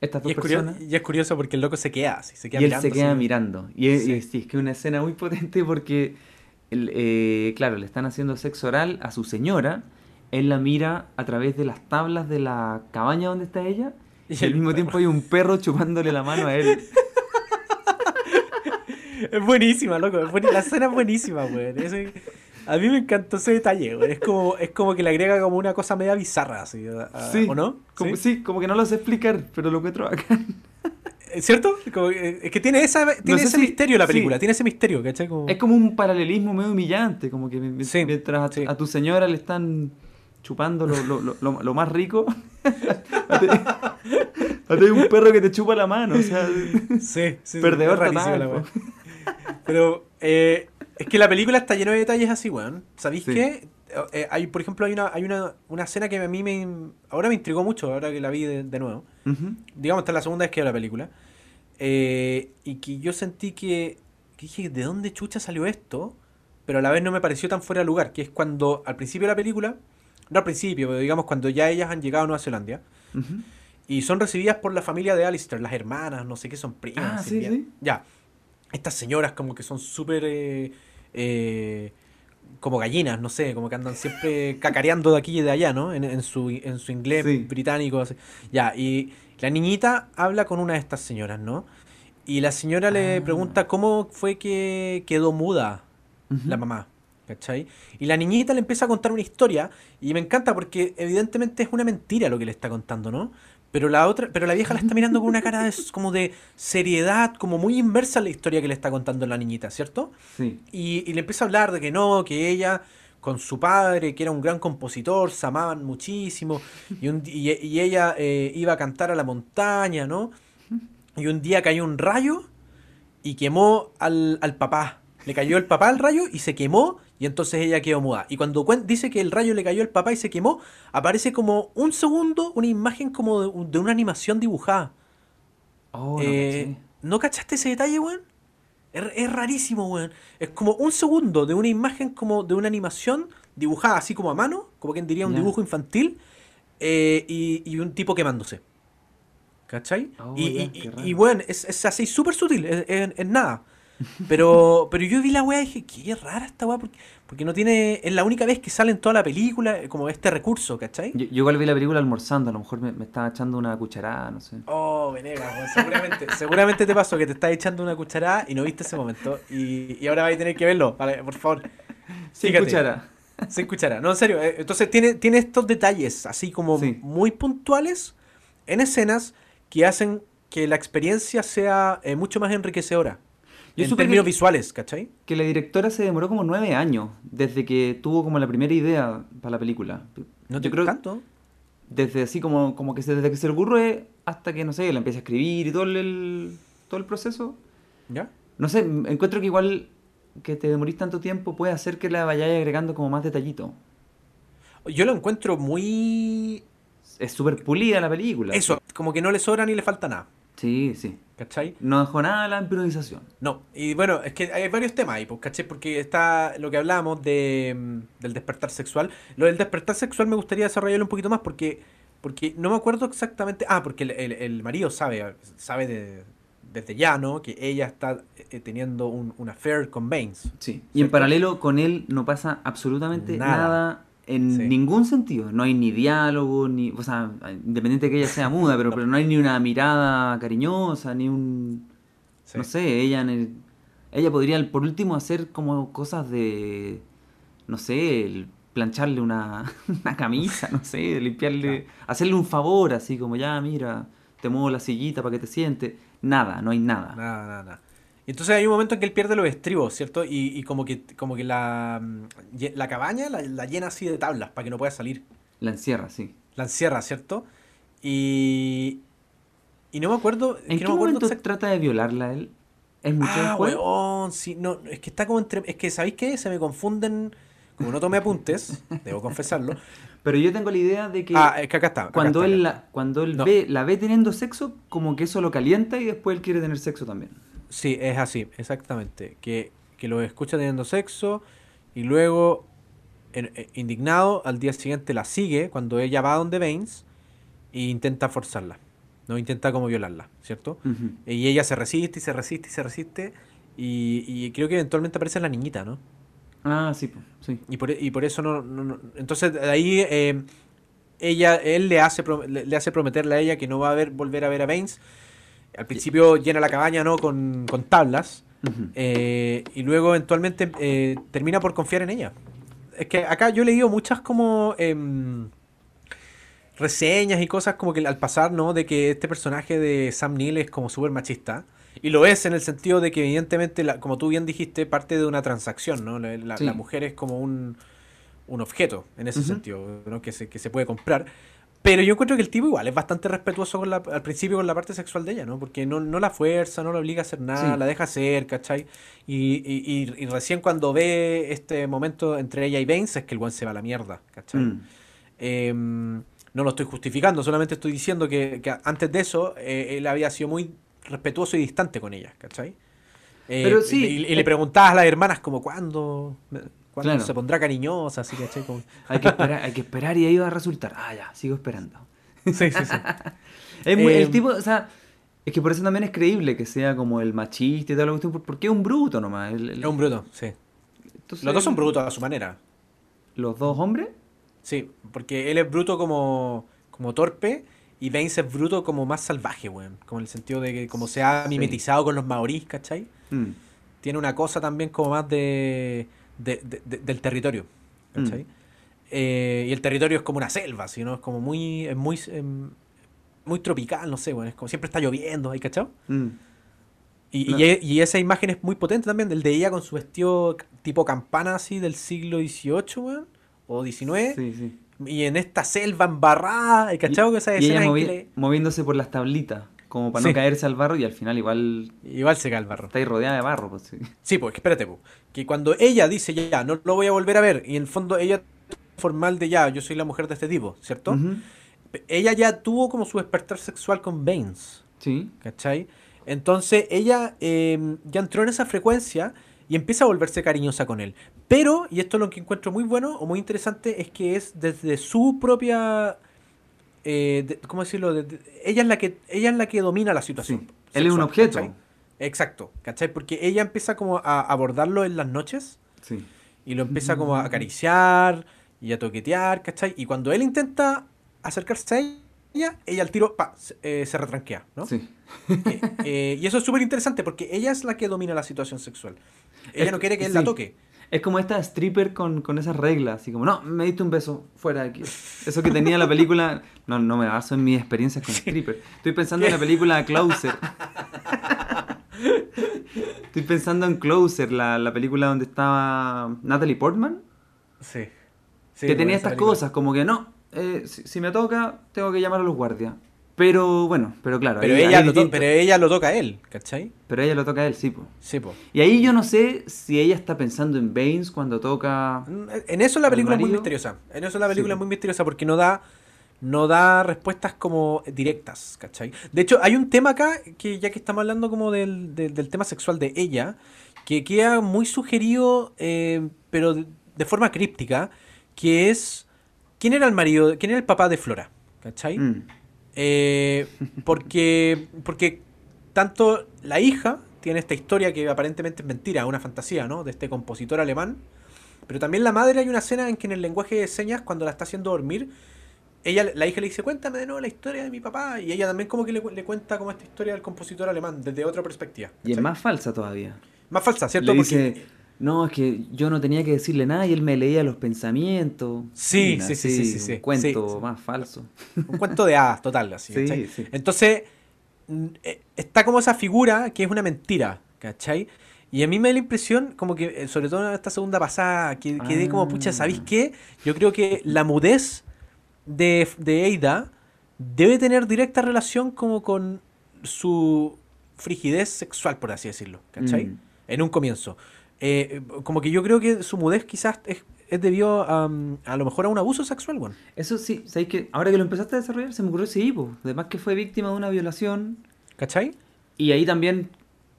estas Y dos es, curioso, personas. y es curioso porque el loco se queda así, se queda y él mirando. se queda así. mirando. Y, es, Sí. y sí, es que es una escena muy potente porque, el, eh, claro, le están haciendo sexo oral a su señora. Él la mira a través de las tablas de la cabaña donde está ella. Y Y al mismo tiempo hay un perro chupándole la mano a él. Es buenísima, loco. es La escena es buenísima, weón. A mí me encantó ese detalle, weón. Es como, es como que le agrega como una cosa media bizarra, así, a- a- Sí, ¿o no? Como, ¿Sí? ¿Sí? como que no lo sé explicar, pero lo encuentro bacán. ¿Es ¿Cierto? Como, eh, es que tiene, esa, tiene sé ese si- misterio la sí. película, tiene ese misterio, ¿cachai? Como... Es como un paralelismo medio humillante, como que Sí, mientras a, sí. a tu señora le están chupando lo, lo- lo- lo- lo más rico, a ti a ti hay un perro que te chupa la mano, o sea... Sí, Perdedor la weá. Pero eh, es que la película está llena de detalles así, weón. ¿Sabéis qué? Eh, hay, por ejemplo, hay una, hay una, una escena que a mí me ahora me intrigó mucho, ahora que la vi de, de nuevo. Digamos, esta es la segunda vez que veo la película. Eh, y que yo sentí que, que dije, ¿de dónde chucha salió esto? Pero a la vez no me pareció tan fuera de lugar, que es cuando al principio de la película, no al principio, pero digamos cuando ya ellas han llegado a Nueva Zelanda, y son recibidas por la familia de Alistair, las hermanas, no sé qué son primas. Ah, sí, sí. Ya. Estas señoras como que son súper... eh, eh, como gallinas, no sé, como que andan siempre cacareando de aquí y de allá, ¿no? En, en su, en su inglés Sí. británico. así. Ya, y la niñita habla con una de estas señoras, ¿no? Y la señora le Ah. pregunta cómo fue que quedó muda la mamá. ¿Cachai? Y la niñita le empieza a contar una historia y me encanta porque evidentemente es una mentira lo que le está contando, ¿no? Pero la otra, pero la vieja la está mirando con una cara de, como de seriedad, como muy inversa a la historia que le está contando la niñita, ¿cierto? Sí. Y, y le empieza a hablar de que no, que ella con su padre, que era un gran compositor, se amaban muchísimo, y, un, y ella eh, iba a cantar a la montaña, ¿no? Y un día cayó un rayo y quemó al, al papá. Le cayó el papá al rayo y se quemó y entonces ella quedó muda. Y cuando dice que el rayo le cayó al papá y se quemó, aparece como un segundo una imagen como de, de una animación dibujada. Oh, no Eh, caché. ¿No cachaste ese detalle, weón? Es, es rarísimo, weón. Es como un segundo de una imagen como de una animación dibujada así como a mano, como quien diría un dibujo infantil, eh, y, y un tipo quemándose. ¿Cachai? Oh, y, ya, y- y- weón, es, es así súper sutil, es nada. Pero, pero yo vi la weá y dije, qué rara esta weá, porque, porque no tiene. Es la única vez que sale en toda la película eh, como este recurso, ¿cachai? Yo, yo igual vi la película almorzando, a lo mejor me, me estaba echando una cucharada, no sé. Oh, Venegas, seguramente, seguramente te pasó que te estás echando una cucharada y no viste ese momento. Y, y ahora vas a tener que verlo, vale, por favor. Sin Fíjate. cuchara. Sin cuchara. No, en serio. eh, Entonces tiene, tiene estos detalles, así como Sí. muy puntuales, en escenas que hacen que la experiencia sea eh, mucho más enriquecedora. Yo en términos que- visuales, ¿cachai? Que la directora se demoró como nueve años desde que tuvo como la primera idea para la película. No te Yo creo tanto. desde así como, como que se, desde que se le ocurre hasta que, no sé, la empieza a escribir y todo el, todo el proceso. ¿Ya? No sé, encuentro que igual que te demorís tanto tiempo puede hacer que la vayáis agregando como más detallito. Yo lo encuentro muy. Es súper pulida la película. Eso, como que no le sobra ni le falta nada. Sí, sí. ¿Cachai? No dejó nada a la improvisación. No, y bueno, es que hay varios temas ahí, pues, ¿cachai? Porque está lo que hablábamos de, mm, del despertar sexual. Lo del despertar sexual me gustaría desarrollarlo un poquito más porque, porque no me acuerdo exactamente. Ah, porque el, el- el marido sabe, sabe de- desde ya, ¿no? Que ella está eh, teniendo un, un affair con Baines. Sí. Y en paralelo con él no pasa absolutamente Nada. nada, en Sí. ningún sentido. No hay ni diálogo, ni. O sea, independiente de que ella sea muda, pero, pero no hay ni una mirada cariñosa, ni un. Sí. No sé, ella en el- Ella podría, por último, hacer como cosas de. no sé, el plancharle una, una camisa, no sé, limpiarle, hacerle un favor, así como ya, mira, te muevo la sillita para que te sientes. Nada, no hay nada. Nada, nada, nada. Entonces hay un momento en que él pierde los estribos, ¿cierto? Y, y como que, como que la, mm, la cabaña la, la llena así de tablas para que no pueda salir. La encierra, sí. La encierra, ¿cierto? Y. Y no me acuerdo. es ¿En que qué no me acuerdo momento exact- trata de violarla él? ¿Es mucho Ah, weón, sí, no, es que está como entre. Es que, ¿sabéis qué? Se me confunden. Como no tomé apuntes, debo confesarlo. Pero yo tengo la idea de que Ah, es que acá está. acá cuando está, él, acá la, cuando él No. ve, la ve teniendo sexo, como que eso lo calienta y después él quiere tener sexo también. Sí, es así, exactamente. Que, que lo escucha teniendo sexo y luego, en- eh, indignado, al día siguiente la sigue cuando ella va donde Baines e intenta forzarla. No intenta como violarla, ¿cierto? Y ella se resiste y se resiste y se resiste. Y, y creo que eventualmente aparece la niñita, ¿no? Ah, sí, sí. Y por, y por eso no, no- no- Entonces, de ahí eh, ella, él le hace, le, le hace prometerle a ella que no va a ver, volver a ver a Baines. Al principio llena la cabaña, ¿no? Con, con tablas. Eh, y luego eventualmente eh, termina por confiar en ella. Es que acá yo he leído muchas como em, reseñas y cosas como que al pasar, ¿no? De que este personaje de Sam Neill es como súper machista. Y lo es en el sentido de que evidentemente, la- como tú bien dijiste, parte de una transacción, ¿no? La, la- Sí. la mujer es como un, un objeto en ese sentido, ¿no? Que se, que se puede comprar. Pero yo encuentro que el tipo igual es bastante respetuoso con la, al principio con la parte sexual de ella, ¿no? Porque no, no la fuerza, no la obliga a hacer nada, Sí. la deja hacer, ¿cachai? Y, y, y- y recién cuando ve este momento entre ella y Baines es que el buen se va a la mierda, ¿cachai? Mm. Eh, no lo estoy justificando, solamente estoy diciendo que, que antes de eso eh, él había sido muy respetuoso y distante con ella, ¿cachai? Eh, Pero sí, y, y eh, le preguntabas a las hermanas como cuándo, Claro. se pondrá cariñosa, así. Como- Hay que esperar, hay que esperar y ahí va a resultar. Ah, ya, sigo esperando. Sí, sí, sí. Es muy- Eh, el tipo, o sea, es que por eso también es creíble que sea como el machista y por- porque es un bruto nomás. el- el- Es un bruto, sí. entonces, Los dos son brutos a su manera. ¿Los dos hombres? Sí, porque él es bruto como, como torpe y Baines es bruto como más salvaje, weón. Como en el sentido de que como se ha Sí. mimetizado con los maorís, ¿cachai? Mm. Tiene una cosa también como más de, de- de- de- del territorio, ¿cachai? Mm. Eh, y el territorio es como una selva, ¿sí, no? Es como muy, es muy, em, muy tropical, no sé, weón. Es como siempre está lloviendo, ¿hay cachado? Mm. Y, No. y, e- y esa imagen es muy potente también, del de ella con su vestido tipo campana así del siglo XVIII, weón, o XIX. Sí, sí. Y en esta selva embarrada, ¿y que esa ella movi- que moviéndose por las tablitas, como para Sí. no caerse al barro y al final igual. Igual se cae el barro. está ahí rodeada de barro. Pues, sí. Sí, pues espérate, pues. Que cuando ella dice ya, no lo voy a volver a ver, y en el fondo ella formal de ya, yo soy la mujer de este tipo, ¿cierto? Ella ya tuvo como su despertar sexual con Baines, Sí. ¿cachai? Entonces ella eh, ya entró en esa frecuencia y empieza a volverse cariñosa con él. Pero, y esto es lo que encuentro muy bueno o muy interesante, es que es desde su propia... eh, de- ¿Cómo decirlo? De- de- ella, es la que, ella es la que domina la situación. Sí. Él es un objeto. ¿cachai? Exacto, ¿cachai? Porque ella empieza como a abordarlo en las noches Sí. y lo empieza como a acariciar y a toquetear, ¿cachai? Y cuando él intenta acercarse a ella, ella al tiro pa, se, eh, se retranquea, ¿no? Sí. Eh, eh, y eso es súper interesante porque ella es la que domina la situación sexual. Ella Es- no quiere que él sí. la toque. Es como esta stripper con, con esas reglas, así como, no, me diste un beso, fuera de aquí. Eso que tenía la película, no, no me baso en mis experiencias con stripper. Estoy pensando en la película Closer. Estoy pensando en Closer, la, la película donde estaba Natalie Portman, Sí. que tenía estas cosas, como que no, eh, si, si me toca, tengo que llamar a los guardias. Pero bueno, pero claro, Pero ahí- ella, ahí lo to- pero ella lo toca a él, ¿cachai? Pero ella lo toca a él, sí, po. Sí, po. Y ahí yo no sé si ella está pensando en Baines cuando toca... En eso la ¿Al película es muy misteriosa. En eso la película Sí. es muy misteriosa porque no da no da respuestas como directas, ¿cachai? De hecho, hay un tema acá que ya que estamos hablando como del, del- del tema sexual de ella, que queda muy sugerido, eh, pero de, de forma críptica, que es quién era el marido, quién era el papá de Flora, ¿cachai? Mm. Eh, porque, porque tanto la hija tiene esta historia que aparentemente es mentira, una fantasía, ¿no? De este compositor alemán. Pero también la madre hay una escena en que en el lenguaje de señas, cuando la está haciendo dormir, ella, la hija le dice, cuéntame de nuevo la historia de mi papá. Y ella también como que le, le cuenta como esta historia del compositor alemán, desde otra perspectiva. Y es más falsa todavía. Más falsa, ¿cierto? Le Porque- No, es que yo no tenía que decirle nada y él me leía los pensamientos. Sí, Una sí, sí, sí, sí, sí. Un cuento Sí, sí. más falso. Un cuento de hadas, total, así. Sí, ¿cachai? sí. Entonces, eh, está como esa figura que es una mentira, ¿cachai? Y a mí me da la impresión, como que, eh, sobre todo en esta segunda pasada, que quedé como, pucha, ¿sabéis Ah. qué? Yo creo que la mudez de, de Eida debe tener directa relación como con su frigidez sexual, por así decirlo, ¿cachai? Mm. En un comienzo. Eh, como que yo creo que su mudez quizás es, es debido a, mm, a lo mejor a un abuso sexual, bueno. Eso sí, ¿sabes que Ahora que lo empezaste a desarrollar, se me ocurrió sí, po. Además que fue víctima de una violación. ¿Cachai? Y ahí también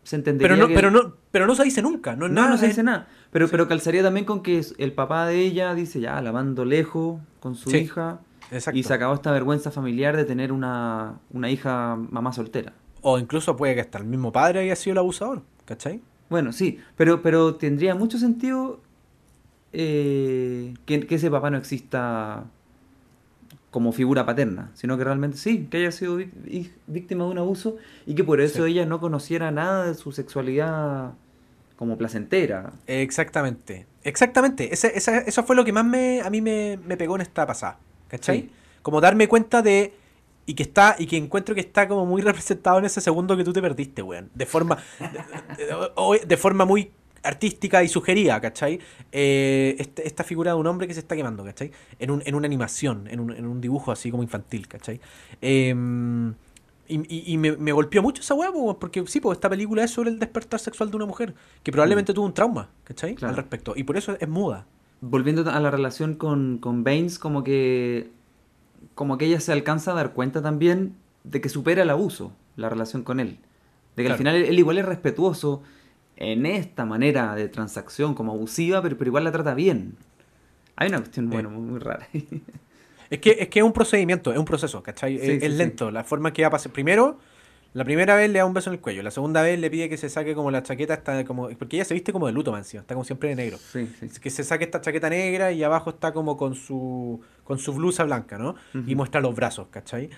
se entendería Pero no, que- pero no, pero no se dice nunca, no, No, nada, no se es- dice nada. Pero, pero calzaría también con que el papá de ella dice ya, lavando lejos con su Sí, hija. Exacto. Y se acabó esta vergüenza familiar de tener una, una hija mamá soltera. O incluso puede que hasta el mismo padre haya sido el abusador, ¿cachai? Bueno, sí, pero, pero tendría mucho sentido eh, que, que ese papá no exista como figura paterna, sino que realmente sí, que haya sido víctima de un abuso y que por eso Sí. ella no conociera nada de su sexualidad como placentera. Exactamente. Exactamente. Ese- esa- eso fue lo que más me, a mí me, me pegó en esta pasada. ¿Cachai? Sí. Como darme cuenta de. Y que está, y que encuentro que está como muy representado en ese segundo que tú te perdiste, weón. De forma. de, de- o- de forma muy artística y sugerida, ¿cachai? Eh, este- esta figura de un hombre que se está quemando, ¿cachai? En, un, en una animación, en un, en un dibujo así como infantil, ¿cachai? Em, y, y- y me, me golpeó mucho esa weá, po, porque sí, pues esta película es sobre el despertar sexual de una mujer, que probablemente tuvo un trauma, ¿cachai? Claro. Al respecto. Y por eso es muda. Volviendo a la relación con, con Baines, como que, como que ella se alcanza a dar cuenta también de que supera el abuso, la relación con él. De que al final él, igual es respetuoso en esta manera de transacción como abusiva, pero, pero igual la trata bien. Hay una cuestión, bueno, muy, muy rara. Es que, es que es un procedimiento, es un proceso, ¿cachai? Sí, es sí, es sí. lento. La forma que va a pasar. Primero, la primera vez le da un beso en el cuello. La segunda vez le pide que se saque como la chaqueta, está como. Porque ella se viste como de luto, man, Está como siempre de negro. Sí, sí. que se saque esta chaqueta negra y abajo está como con su con su blusa blanca, ¿no? Y muestra los brazos, ¿cachai?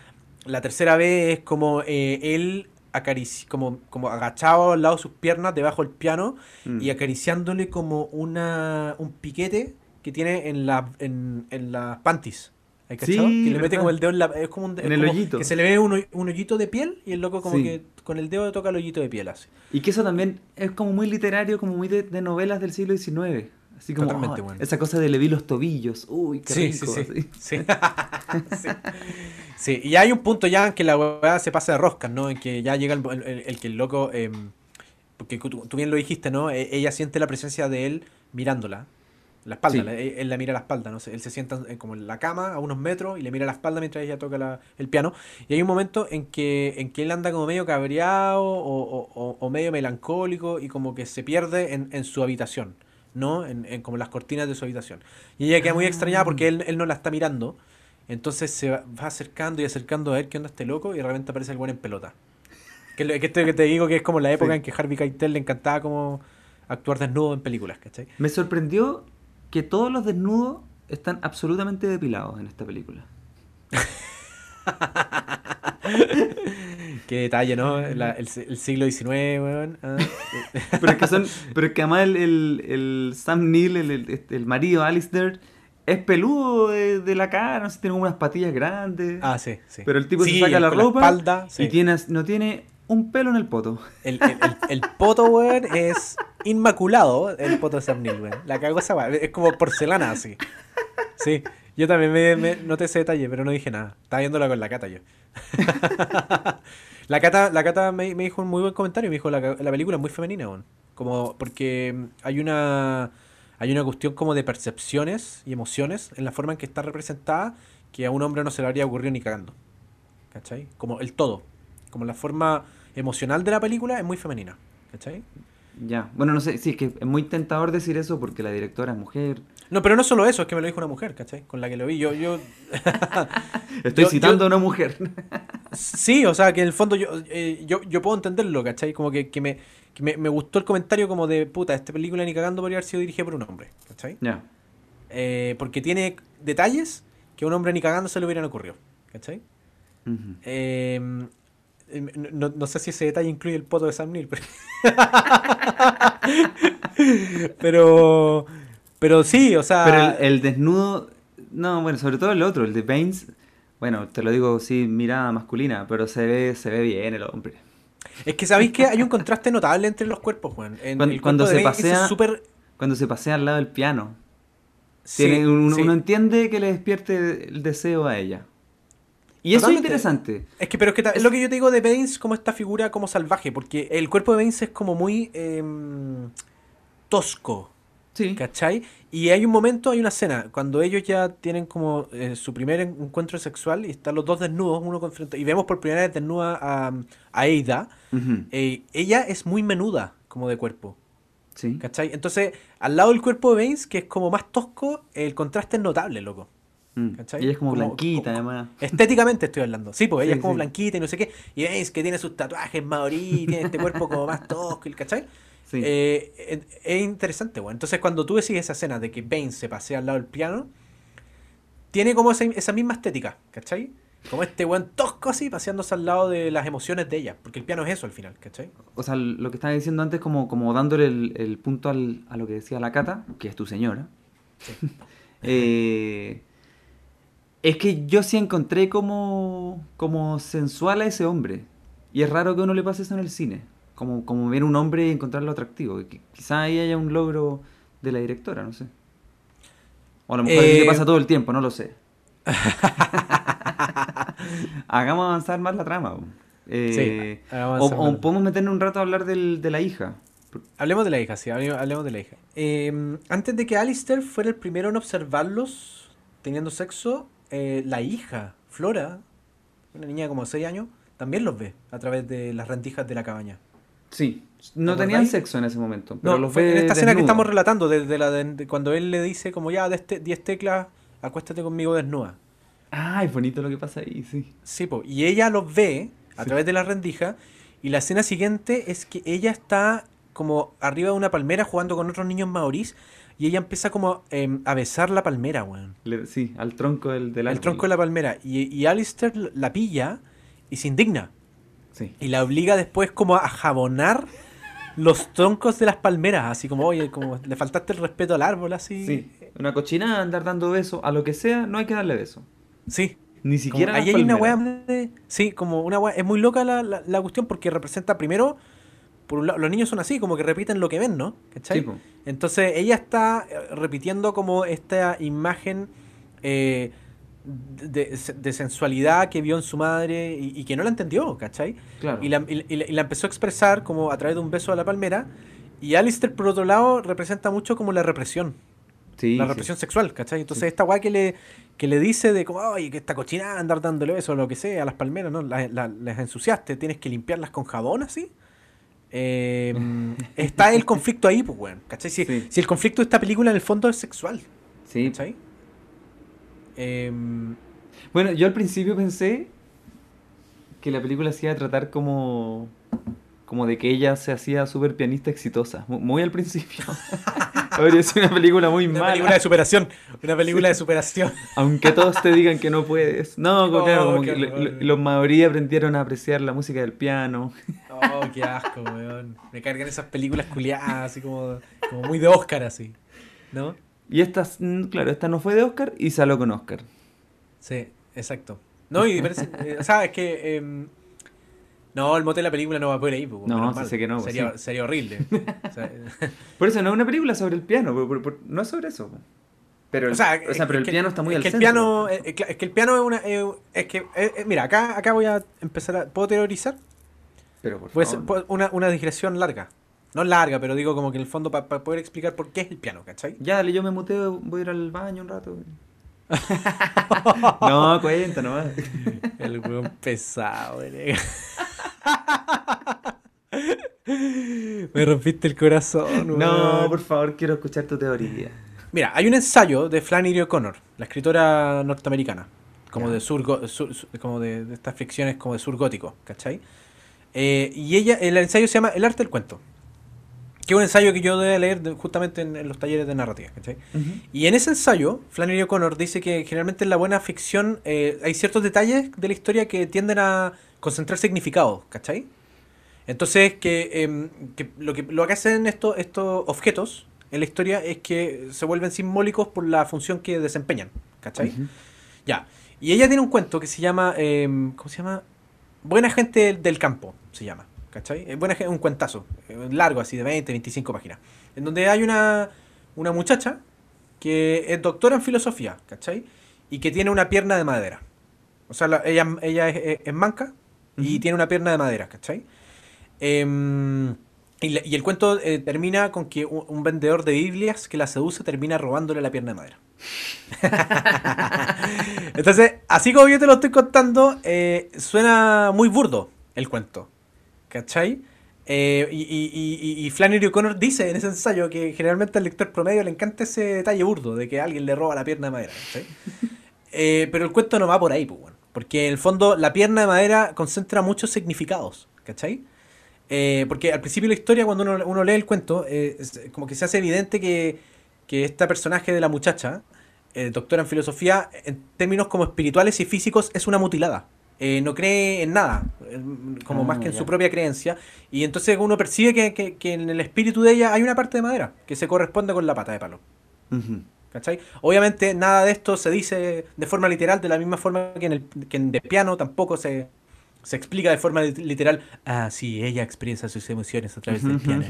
La tercera vez es como eh, él acarici como, como agachado al lado de sus piernas debajo del piano Mm. y acariciándole como una un piquete que tiene en la en, en las panties. ¿Hay Sí, que le mete como el dedo en la es como un En es el como hoyito. que se le ve un, un hoyito de piel y el loco como Sí. que con el dedo toca el hoyito de piel así. Y que eso también es como muy literario, como muy de, de novelas del siglo XIX. Así como Totalmente, ah, bueno. esa cosa de le vi los tobillos. Uy, qué Sí, rico. sí, sí. Sí. Sí. Sí, y hay un punto ya en que la weá se pasa de roscas, ¿no? En que ya llega el, el- el que el loco. eh, porque tú, tú bien lo dijiste, ¿no? E- Ella siente la presencia de él mirándola. La espalda, Sí. la- él, él la mira la espalda, ¿no? Él se sienta en- como en la cama a unos metros y le mira la espalda mientras ella toca la- el piano. Y hay un momento en que, en que él anda como medio cabreado o, o- o- medio melancólico y como que se pierde en, en su habitación, ¿no? En, en como las cortinas de su habitación. Y ella queda muy Ah. extrañada porque él, él no la está mirando. Entonces se va, va acercando y acercando a ver qué onda este loco y de repente aparece el buen en pelota. Que, que esto que te digo que es como la época Sí. en que Harvey Keitel le encantaba como actuar desnudo en películas, ¿cachai? Me sorprendió que todos los desnudos están absolutamente depilados en esta película. Qué detalle, ¿no? La- el, el siglo XIX, weón. ah. Pero es que son, pero es que además el, el- el Sam Neill, el, el, este, el marido Alistair, es peludo de, de la cara, no sé, tiene unas patillas grandes. Ah, sí, sí. Pero el tipo Sí, se saca la ropa espalda, sí. y tiene, no tiene un pelo en el poto. El, el, el, poto, weón, es inmaculado, el poto de Sam Neill, weón. La cagó esa weón. Es como porcelana, así. Sí. Yo también me, me noté ese detalle, pero no dije nada. Estaba viéndola con la cata yo. la cata, la cata me, me dijo un muy buen comentario. Me dijo, la, la película es muy femenina, weón. Como, porque hay una, hay una cuestión como de percepciones y emociones en la forma en que está representada que a un hombre no se le habría ocurrido ni cagando. ¿Cachai? Como el todo. Como la forma emocional de la película es muy femenina. ¿Cachai? Ya, bueno, no sé, sí, es que es muy tentador decir eso porque la directora es mujer. No, pero no solo eso, es que me lo dijo una mujer, ¿cachai? Con la que lo vi. Yo, yo... Estoy Yo- citando yo- a una mujer. Sí, o sea, que en el fondo yo, eh, yo, yo puedo entenderlo, ¿cachai? Como que, que, me, que me, me gustó el comentario como de, puta, esta película ni cagando podría haber sido dirigida por un hombre, ¿cachai? ya. Eh, porque tiene detalles que a un hombre ni cagando se le hubieran ocurrido, ¿cachai? Eh, no, no sé si ese detalle incluye el poto de Sam Neill, pero... pero, pero sí, o sea. Pero el, el desnudo. No, bueno, sobre todo el otro, el de Baines. Bueno, te lo digo sí, mirada masculina, pero se ve, se ve bien el hombre. Es que sabéis que hay un contraste notable entre los cuerpos, Juan. En Cuando- el cuerpo se Baines pasea- súper- Cuando se pasea al lado del piano. sí, Tiene- uno, sí. uno entiende que le despierte el deseo a ella. Y eso es interesante. Es que, pero es que es lo que yo te digo de Baines como esta figura como salvaje, porque el cuerpo de Baines es como muy em, tosco, Sí. ¿cachai? Y hay un momento, hay una escena, cuando ellos ya tienen como eh, su primer en- encuentro sexual y están los dos desnudos, uno con frente, y vemos por primera vez desnuda a, a Ada, eh, ella es muy menuda como de cuerpo, Sí. ¿cachai? Entonces, al lado del cuerpo de Baines, que es como más tosco, el contraste es notable, loco. Mm. ¿cachai? Y ella es como, Como- blanquita, como- además. Estéticamente estoy hablando. Sí, pues ella es como sí. blanquita y no sé qué. Y veis que tiene sus tatuajes maorí, tiene este cuerpo como más tosco, ¿cachai? Sí. Eh, es, es interesante, bueno. Entonces, cuando tú decís esa escena de que Bane se pasea al lado del piano, tiene como esa, esa misma estética, ¿cachai? Como este buen tosco así, paseándose al lado de las emociones de ella. Porque el piano es eso al final, ¿cachai? O sea, lo que estaba diciendo antes, como, como dándole el, el punto al- a lo que decía la Cata, que es tu señora. Eh, es que yo sí encontré como, como sensual a ese hombre. Y es raro que a uno le pase eso en el cine. Como, como ver un hombre y encontrarlo atractivo. Y que quizá ahí haya un logro de la directora, no sé. O a lo mejor Eh, te pasa todo el tiempo, no lo sé. Hagamos avanzar más la trama. Eh, Sí, o, o podemos meternos un rato a hablar del- de la hija. Hablemos de la hija, sí, hable- hablemos de la hija. Eh, antes de que Alistair fuera el primero en observarlos teniendo sexo, eh, la hija, Flora, una niña como de 6 años, también los ve a través de las rendijas de la cabaña. Sí, no ¿Te tenían sexo en ese momento. Pero No, los ve en esta escena que estamos relatando, desde la de- de cuando él le dice como ya, de este, 10 teclas, acuéstate conmigo desnuda. Ah, es bonito lo que pasa ahí, sí. Sí, po, y ella los ve a Sí. través de la rendija y la escena siguiente es que ella está como arriba de una palmera jugando con otros niños maorís y ella empieza como em, a besar la palmera, weón. Le- sí, al tronco del, del El árbol. tronco de la palmera. Y, y Alistair la pilla y se indigna. Sí. Y la obliga después como a jabonar los troncos de las palmeras. Así como, oye, como le faltaste el respeto al árbol, así. Sí, una cochinada andar dando besos a lo que sea, no hay que darle beso. Sí. Ni siquiera ahí hay una weá de- Sí, como una weá. Es muy loca la, la, la cuestión porque representa primero. Por un lado, los niños son así, como que repiten lo que ven, ¿no? ¿Cachai? Sí. Entonces ella está eh, repitiendo como esta imagen eh, de, de sensualidad que vio en su madre y, y que no la entendió, ¿cachai? Claro. Y la, y- y la- empezó a expresar como a través de un beso a la palmera. Y Alistair, por otro lado, representa mucho como la represión Sí, la sí. represión sexual, ¿cachai? Entonces esta weá que le, que le dice de como, ay, que esta cochina andar dándole besos o lo que sea a las palmeras, ¿no? La- la- las ensuciaste, tienes que limpiarlas con jabón así. Eh, está el conflicto ahí, pues, weón, ¿cachai? Si, Sí. si el conflicto de esta película en el fondo es sexual, Sí. ¿cachai? Eh, Bueno, yo al principio pensé que la película se iba a tratar como como de que ella se hacía súper pianista exitosa, mu- muy al principio. Habría sido una película muy una mala. película de superación, una película de superación. Aunque todos te digan que no puedes. No, Oh, claro, como qué que lo- horror. lo- los maorí aprendieron a apreciar la música del piano. Oh, qué asco, weón. Me cargan esas películas culiadas, así como, como muy de Oscar, así, ¿no? Y esta, mm, claro, esta no fue de Oscar y salió con Oscar. Sí, exacto. No, y parece, eh, o sea, es que em, no, el mote de la película no va por ahí, pues, No, sí sé que no, pues, sería, sí. sería horrible. O sea, Por eso no es una película sobre el piano, por- por- por- no es sobre eso. Pero, el, o sea, o sea, pero el piano está muy al que el centro. piano, eh, eh, es que el piano es una, eh, es que, eh, eh, mira, acá, acá voy a empezar a, ¿puedo teorizar? Pero por Puede favor. una, una digresión larga. No larga, pero digo como que en el fondo para poder explicar por qué es el piano, ¿cachai? Ya, dale, yo me muteo, voy a ir al baño un rato. no, cuenta nomás. El weón pesado, güey. Me rompiste el corazón, No, por favor, quiero escuchar tu teoría. Mira, hay un ensayo de Flannery O'Connor, la escritora norteamericana, como de sur, sur- como de, de estas ficciones como de sur gótico, ¿cachai? Eh, y ella, el ensayo se llama El arte del cuento, que es un ensayo que yo debo leer justamente en, en los talleres de narrativa, ¿cachai? Y en ese ensayo, Flannery O'Connor dice que generalmente en la buena ficción eh, hay ciertos detalles de la historia que tienden a concentrar significado, ¿cachai? Entonces, que, em, que lo que lo que hacen estos, estos objetos en la historia es que se vuelven simbólicos por la función que desempeñan. ¿Cachai? Ya. Y ella tiene un cuento que se llama. em, ¿Cómo se llama? Buena gente del campo, se llama. ¿Cachai? Es buena, un cuentazo. eh, Largo, así de 20, 25 páginas. En donde hay una, una muchacha que es doctora en filosofía, ¿cachai? Y que tiene una pierna de madera. O sea, la- ella, ella es, es- es manca y tiene una pierna de madera, ¿cachai? Em, y, la- y el cuento eh, termina con que un, un vendedor de Biblias que la seduce termina robándole la pierna de madera. Entonces, así como yo te lo estoy contando, eh, suena muy burdo el cuento. ¿Cachai? Eh, y, y- y- y Flannery O'Connor dice en ese ensayo que generalmente al lector promedio le encanta ese detalle burdo de que alguien le roba la pierna de madera. ¿cachai? Eh, pero el cuento no va por ahí, pues, bueno, porque en el fondo la pierna de madera concentra muchos significados, ¿cachai? Eh, porque al principio de la historia, cuando uno, uno lee el cuento, eh, es como que se hace evidente que, que este personaje de la muchacha, eh, doctora en filosofía, en términos como espirituales y físicos, es una mutilada. Eh, no cree en nada, eh, como Ah, más que en ya. su propia creencia. Y entonces uno percibe que, que- que en el espíritu de ella hay una parte de madera que se corresponde con la pata de palo. Ujú. ¿Cachai? Obviamente nada de esto se dice de forma literal, de la misma forma que en el que en de piano tampoco se, se explica de forma lit- literal. Ah, sí, ella expresa sus emociones a través del piano.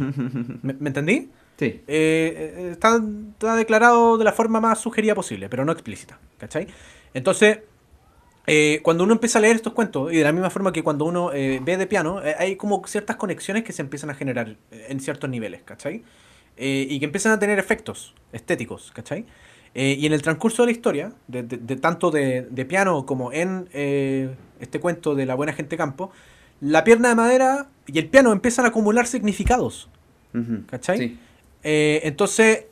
¿Me, me entendí? Sí. Eh, eh, está, está declarado de la forma más sugerida posible, pero no explícita. ¿Cachai? Entonces, eh, cuando uno empieza a leer estos cuentos, y de la misma forma que cuando uno eh, ve de piano, eh, hay como ciertas conexiones que se empiezan a generar eh, en ciertos niveles, ¿cachai? Eh, y que empiezan a tener efectos estéticos, ¿cachai? Eh, y en el transcurso de la historia, de, de- de tanto de, de piano como en eh, este cuento de la buena gente campo, la pierna de madera y el piano empiezan a acumular significados. ¿Cachai? Sí. Eh, entonces,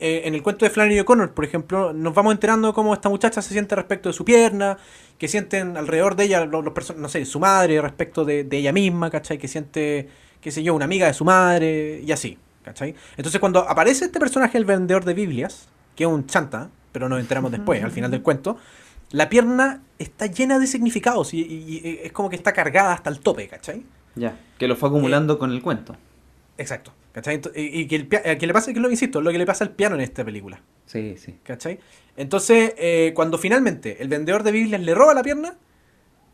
eh, en el cuento de Flannery O'Connor, por ejemplo, nos vamos enterando de cómo esta muchacha se siente respecto de su pierna, que sienten alrededor de ella, los, los no sé, su madre, respecto de, de ella misma, ¿cachai? Que siente, qué sé yo, una amiga de su madre, y así, ¿cachai? Entonces, cuando aparece este personaje, el vendedor de Biblias, que es un chanta, pero nos enteramos después, al final del cuento, la pierna está llena de significados y, y- y es como que está cargada hasta el tope, ¿cachai? Ya. Que lo fue acumulando con el cuento. Exacto. ¿Cachai? Y, y que, el, eh, que le pasa, que lo insisto, lo que le pasa al piano en esta película. Sí, sí. ¿Cachai? Entonces, eh, cuando finalmente el vendedor de Biblias le roba la pierna,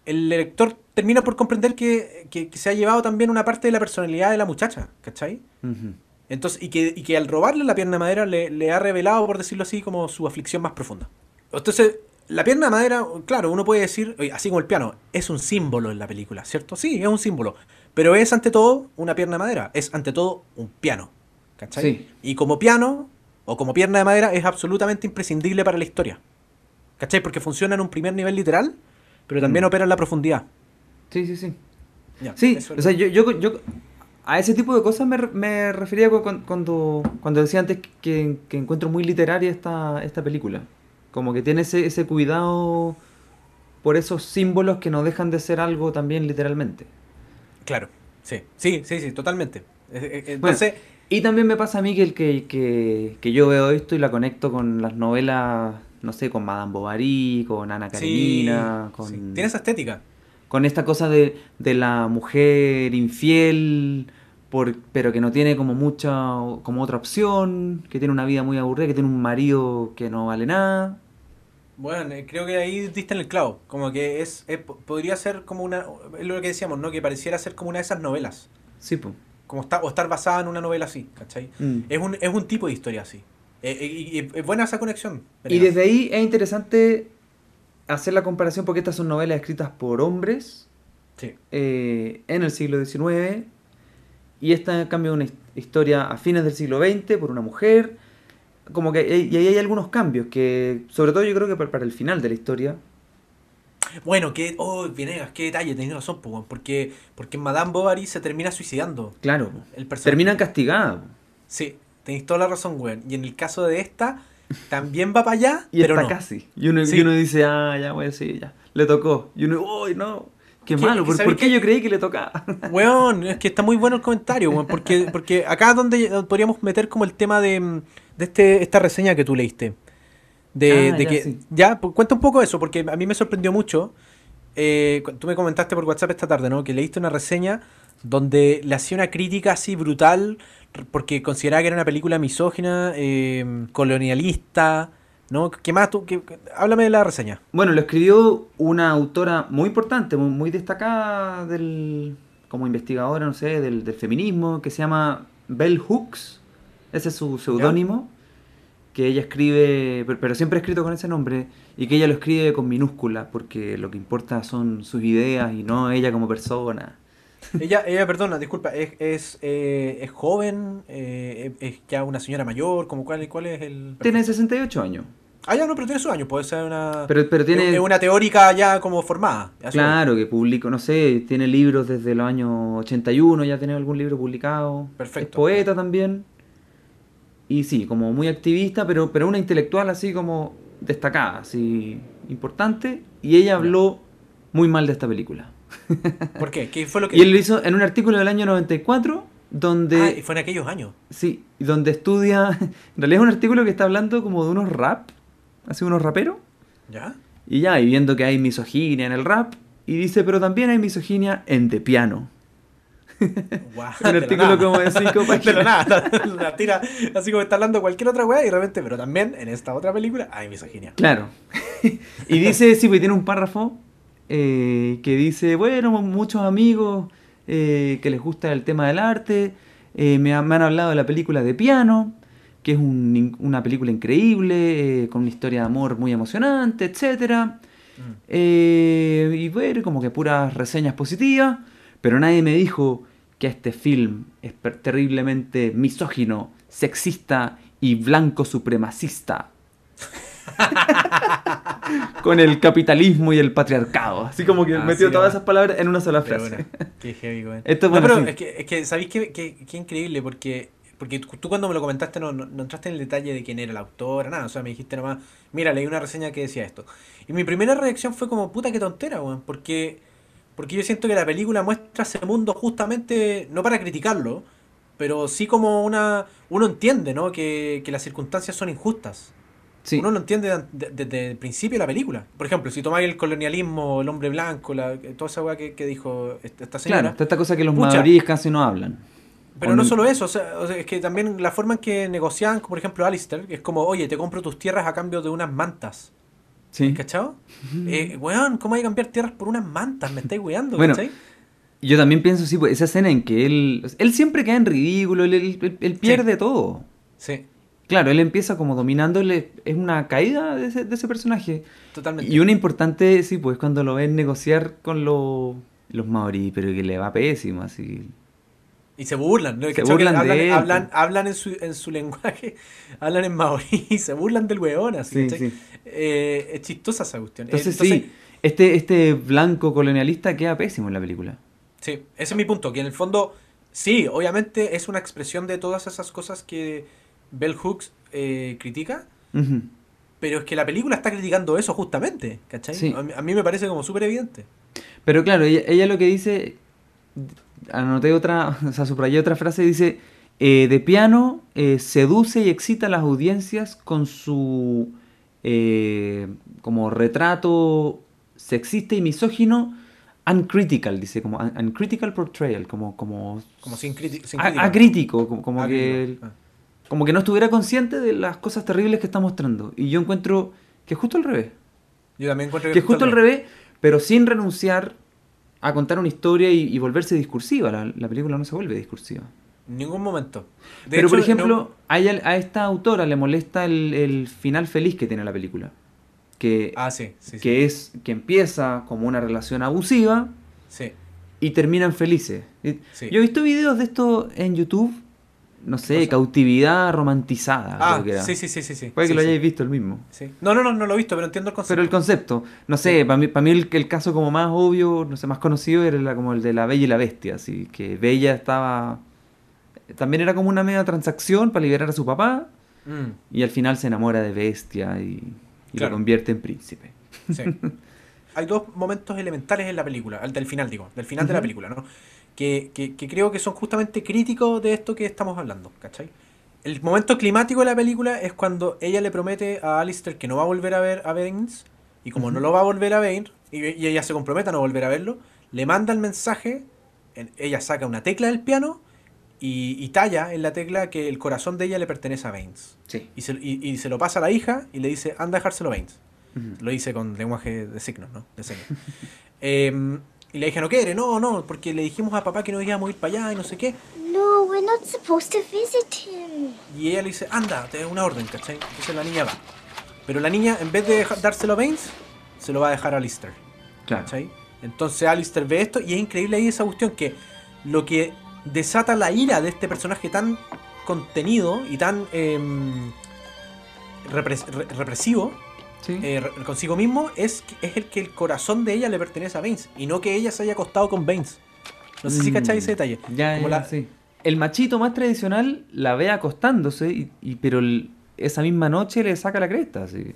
el lector termina por comprender que, que- que se ha llevado también una parte de la personalidad de la muchacha, ¿cachai? Ujú. Entonces, y que, y que al robarle la pierna de madera le, le ha revelado, por decirlo así, como su aflicción más profunda. Entonces, la pierna de madera, claro, uno puede decir, así como el piano, es un símbolo en la película, ¿cierto? Sí, es un símbolo. Pero es ante todo una pierna de madera, es ante todo un piano. ¿Cachai? Sí. Y como piano, o como pierna de madera, es absolutamente imprescindible para la historia. ¿Cachai? Porque funciona en un primer nivel literal, pero también Mm. opera en la profundidad. Sí, sí, sí. Ya, Sí, o sea, yo, yo, yo a ese tipo de cosas me, re- me refería cu- cuan- cuando, cuando decía antes que, que encuentro muy literaria esta, esta película. Como que tiene ese, ese cuidado por esos símbolos que no dejan de ser algo también literalmente. Claro, sí, sí, sí, sí, totalmente. Eh, eh, Bueno, Entonces, y también me pasa a mí que, el que, que, que yo veo esto y la conecto con las novelas, no sé, con Madame Bovary, con Ana Karenina, sí, con... sí, tiene esa estética. con esta cosa de, de la mujer infiel, por, pero que no tiene como mucha, como otra opción, que tiene una vida muy aburrida, que tiene un marido que no vale nada. Bueno, eh, creo que ahí diste en el clavo. Como que es, es- po- podría ser como una, es lo que decíamos, ¿no? Que pareciera ser como una de esas novelas. Sí, pues. Como está, o estar basada en una novela así, ¿cachai? Mm. Es un, es un tipo de historia así. Eh, eh, y, es buena esa conexión. Y desde ahí es interesante hacer la comparación porque estas son novelas escritas por hombres Sí. eh, en el siglo XIX y esta en cambio es una his- historia a fines del siglo XX por una mujer. Como que y ahí hay algunos cambios que, sobre todo yo creo que para para el final de la historia, Bueno, que, oh, Venegas, qué detalle, tenés razón, po, weón, porque, porque Madame Bovary se termina suicidando. claro, El personaje. terminan castigadas. Sí, tenéis toda la razón, weón. Y en el caso de esta, también va para allá, Y pero está no. casi. Y uno, Sí. y uno dice, ah, ya, voy a decir, ya. Le tocó. Y uno, uy, no. Qué malo. ¿Por, ¿sabes por qué yo creí que le tocaba? Weón, es que está muy bueno el comentario, weón, porque, porque acá es donde podríamos meter como el tema de, de este, esta reseña que tú leíste. De, Ah, de ya, que, sí. ya, pues, cuenta un poco eso, porque a mí me sorprendió mucho. eh, tú me comentaste por WhatsApp esta tarde, ¿no? Que leíste una reseña donde le hacía una crítica así brutal porque consideraba que era una película misógina, eh, colonialista, ¿no? ¿Qué más tú? qué- qué- háblame de la reseña. Bueno, lo escribió una autora muy importante, muy, muy destacada del, como investigadora, no sé, del, del feminismo, que se llama Bell Hooks. Ese es su seudónimo. Que ella escribe, pero, pero siempre ha escrito con ese nombre, y que ella lo escribe con minúscula, porque lo que importa son sus ideas y no ella como persona. Ella, ella perdona, disculpa, es, es, eh, es joven, eh, es ya una señora mayor, como cuál, cuál es el... Tiene 68 años. Ah, ya no, pero tiene sus años, puede ser una... Pero, pero tiene... Es una teórica ya como formada. Claro, que publicó, no sé, tiene libros desde los años 81, ya tiene algún libro publicado. Perfecto. Es poeta también. Y sí, como muy activista, pero, pero una intelectual así como destacada, así importante. Y ella habló muy mal de esta película. ¿Por qué? ¿Qué fue lo que... Y él lo hizo en un artículo del año 94, donde... Ah, y fue en aquellos años. Sí, donde estudia... En realidad es un artículo que está hablando como de unos rap, así unos raperos. ¿Ya? Y ya, y viendo que hay misoginia en el rap, y dice, pero también hay misoginia en The Piano. Guau, Un artículo como de cinco páginas. nada, la, tira así como está hablando cualquier otra weá y de repente, pero también en esta otra película hay misoginia. Claro. y dice, sí, pues tiene un párrafo eh, que dice, bueno, muchos amigos eh, que les gusta el tema del arte, eh, me, han, me han hablado de la película de piano, que es un- una película increíble, con una historia de amor muy emocionante, etcétera. Eh, y bueno, como que puras reseñas positivas, pero nadie me dijo que este film es terriblemente misógino, sexista y blanco supremacista. Con el capitalismo y el patriarcado. Así como que Ah, metió sí, todas esas palabras en una sola frase. bueno, qué heavy, weón. Esto No, pero sí. es que, es que ¿sabéis qué, qué- qué increíble? Porque, porque tú cuando me lo comentaste no, no, no entraste en el detalle de quién era el autor, nada. O sea, me dijiste nomás, mira, leí una reseña que decía esto. Y mi primera reacción fue como, puta, qué tontera, weón. Porque, porque yo siento que la película muestra ese mundo justamente, no para criticarlo, pero sí como una... Uno entiende, ¿no? Que, que las circunstancias son injustas. Sí. Uno lo entiende de- de- desde el principio de la película. Por ejemplo, si tomáis el colonialismo, el hombre blanco, la, toda esa weá que, que dijo esta señora. Claro, esta cosa que los Pucha. maoríes casi no hablan. Pero no no- solo eso, o sea, o sea, es que también la forma en que negociaban, por ejemplo, Alistair, que es como, oye, te compro tus tierras a cambio de unas mantas. Sí. ¿Cachado? Eh, weón, ¿cómo hay que cambiar tierras por unas mantas? Me estáis weando, Bueno, ¿cachai? Yo también pienso, sí, pues esa escena en que él. Él siempre queda en ridículo, él, él- él- él pierde todo. Sí, Claro, él empieza como dominándole. Es una caída de ese, de ese personaje. totalmente. Y una importante, sí, pues cuando lo ven negociar con los, los maorí, pero que le va pésimo, así. Y se burlan, ¿no? Se burlan de hablan, él, hablan, po. hablan en, su, en su lenguaje, hablan en maorí y se burlan del weón, así, Sí, sí. Eh, es chistosa esa cuestión. Entonces, sí, este, este blanco colonialista queda pésimo en la película. Sí, ese es mi punto, que en el fondo, sí, obviamente es una expresión de todas esas cosas que Bell Hooks eh, critica, pero es que la película está criticando eso justamente, ¿cachai? Sí. A, mí, me parece como súper evidente. Pero claro, ella, ella lo que dice, anoté otra, o sea, subrayé otra frase, dice, eh, de piano eh, seduce y excita a las audiencias con su eh, como retrato sexista y misógino, uncritical, dice, como un- uncritical portrayal, como, como, Como sin, sin acrítico, como, como Ah, que crítico. Ah. Como que no estuviera consciente de las cosas terribles que está mostrando. Y yo encuentro que es justo al revés. Yo también encuentro Que es justo al revés, pero sin renunciar a contar una historia y, y volverse discursiva. La, la película no se vuelve discursiva. En ningún momento. De pero, por ejemplo, no- a, ella- a esta autora le molesta el, el final feliz que tiene la película. Que, Ah, sí, sí, sí. que es que empieza como una relación abusiva Sí. y terminan felices. Yo he visto videos de esto en YouTube, no sé, cautividad romantizada. Ah, creo que era. sí, sí, sí, sí. sí. Puede que lo sí. hayáis visto el mismo. Sí. No, no, no, no lo he visto, pero entiendo el concepto. Pero el concepto, no sé, para mí, para mí el, el caso como más obvio, no sé, más conocido era la- como el de la Bella y la Bestia, así que Bella estaba... También era como una media transacción para liberar a su papá Mm, y al final se enamora de Bestia y, y Claro. lo convierte en príncipe. sí. Hay dos momentos elementales en la película, del final, digo, del final de la película, ¿no? Que, que, que creo que son justamente críticos de esto que estamos hablando, ¿cachai? El momento climático de la película es cuando ella le promete a Alistair que no va a volver a ver a Baines, y como no lo va a volver a ver, y, y ella se compromete a no volver a verlo, le manda el mensaje en- ella saca una tecla del piano y, y talla en la tecla que el corazón de ella le pertenece a Baines. Sí. Y se, y- y se lo pasa a la hija y le dice, anda a dejárselo a Baines. Lo dice con lenguaje de signos, ¿no? De señas. Em, y la hija no quiere, no, no, porque le dijimos a papá que no íbamos a ir para allá y no sé qué. No, we're not supposed to visit him. Y ella le dice, anda, te doy una orden, ¿cachai? Entonces la niña va. Pero la niña, en vez de dárselo a Baines, se lo va a dejar a Lister. Claro. ¿cachai? Entonces Alistair ve esto y es increíble ahí esa cuestión que lo que desata la ira de este personaje tan contenido y tan em, repres- re- represivo Sí. eh, consigo mismo es, es el que el corazón de ella le pertenece a Baines y no que ella se haya acostado con Baines. No sé si Mm. cacháis ese detalle. Ya, Como ya, la- sí. El machito más tradicional la ve acostándose, y, y- pero el- esa misma noche le saca la cresta. Así.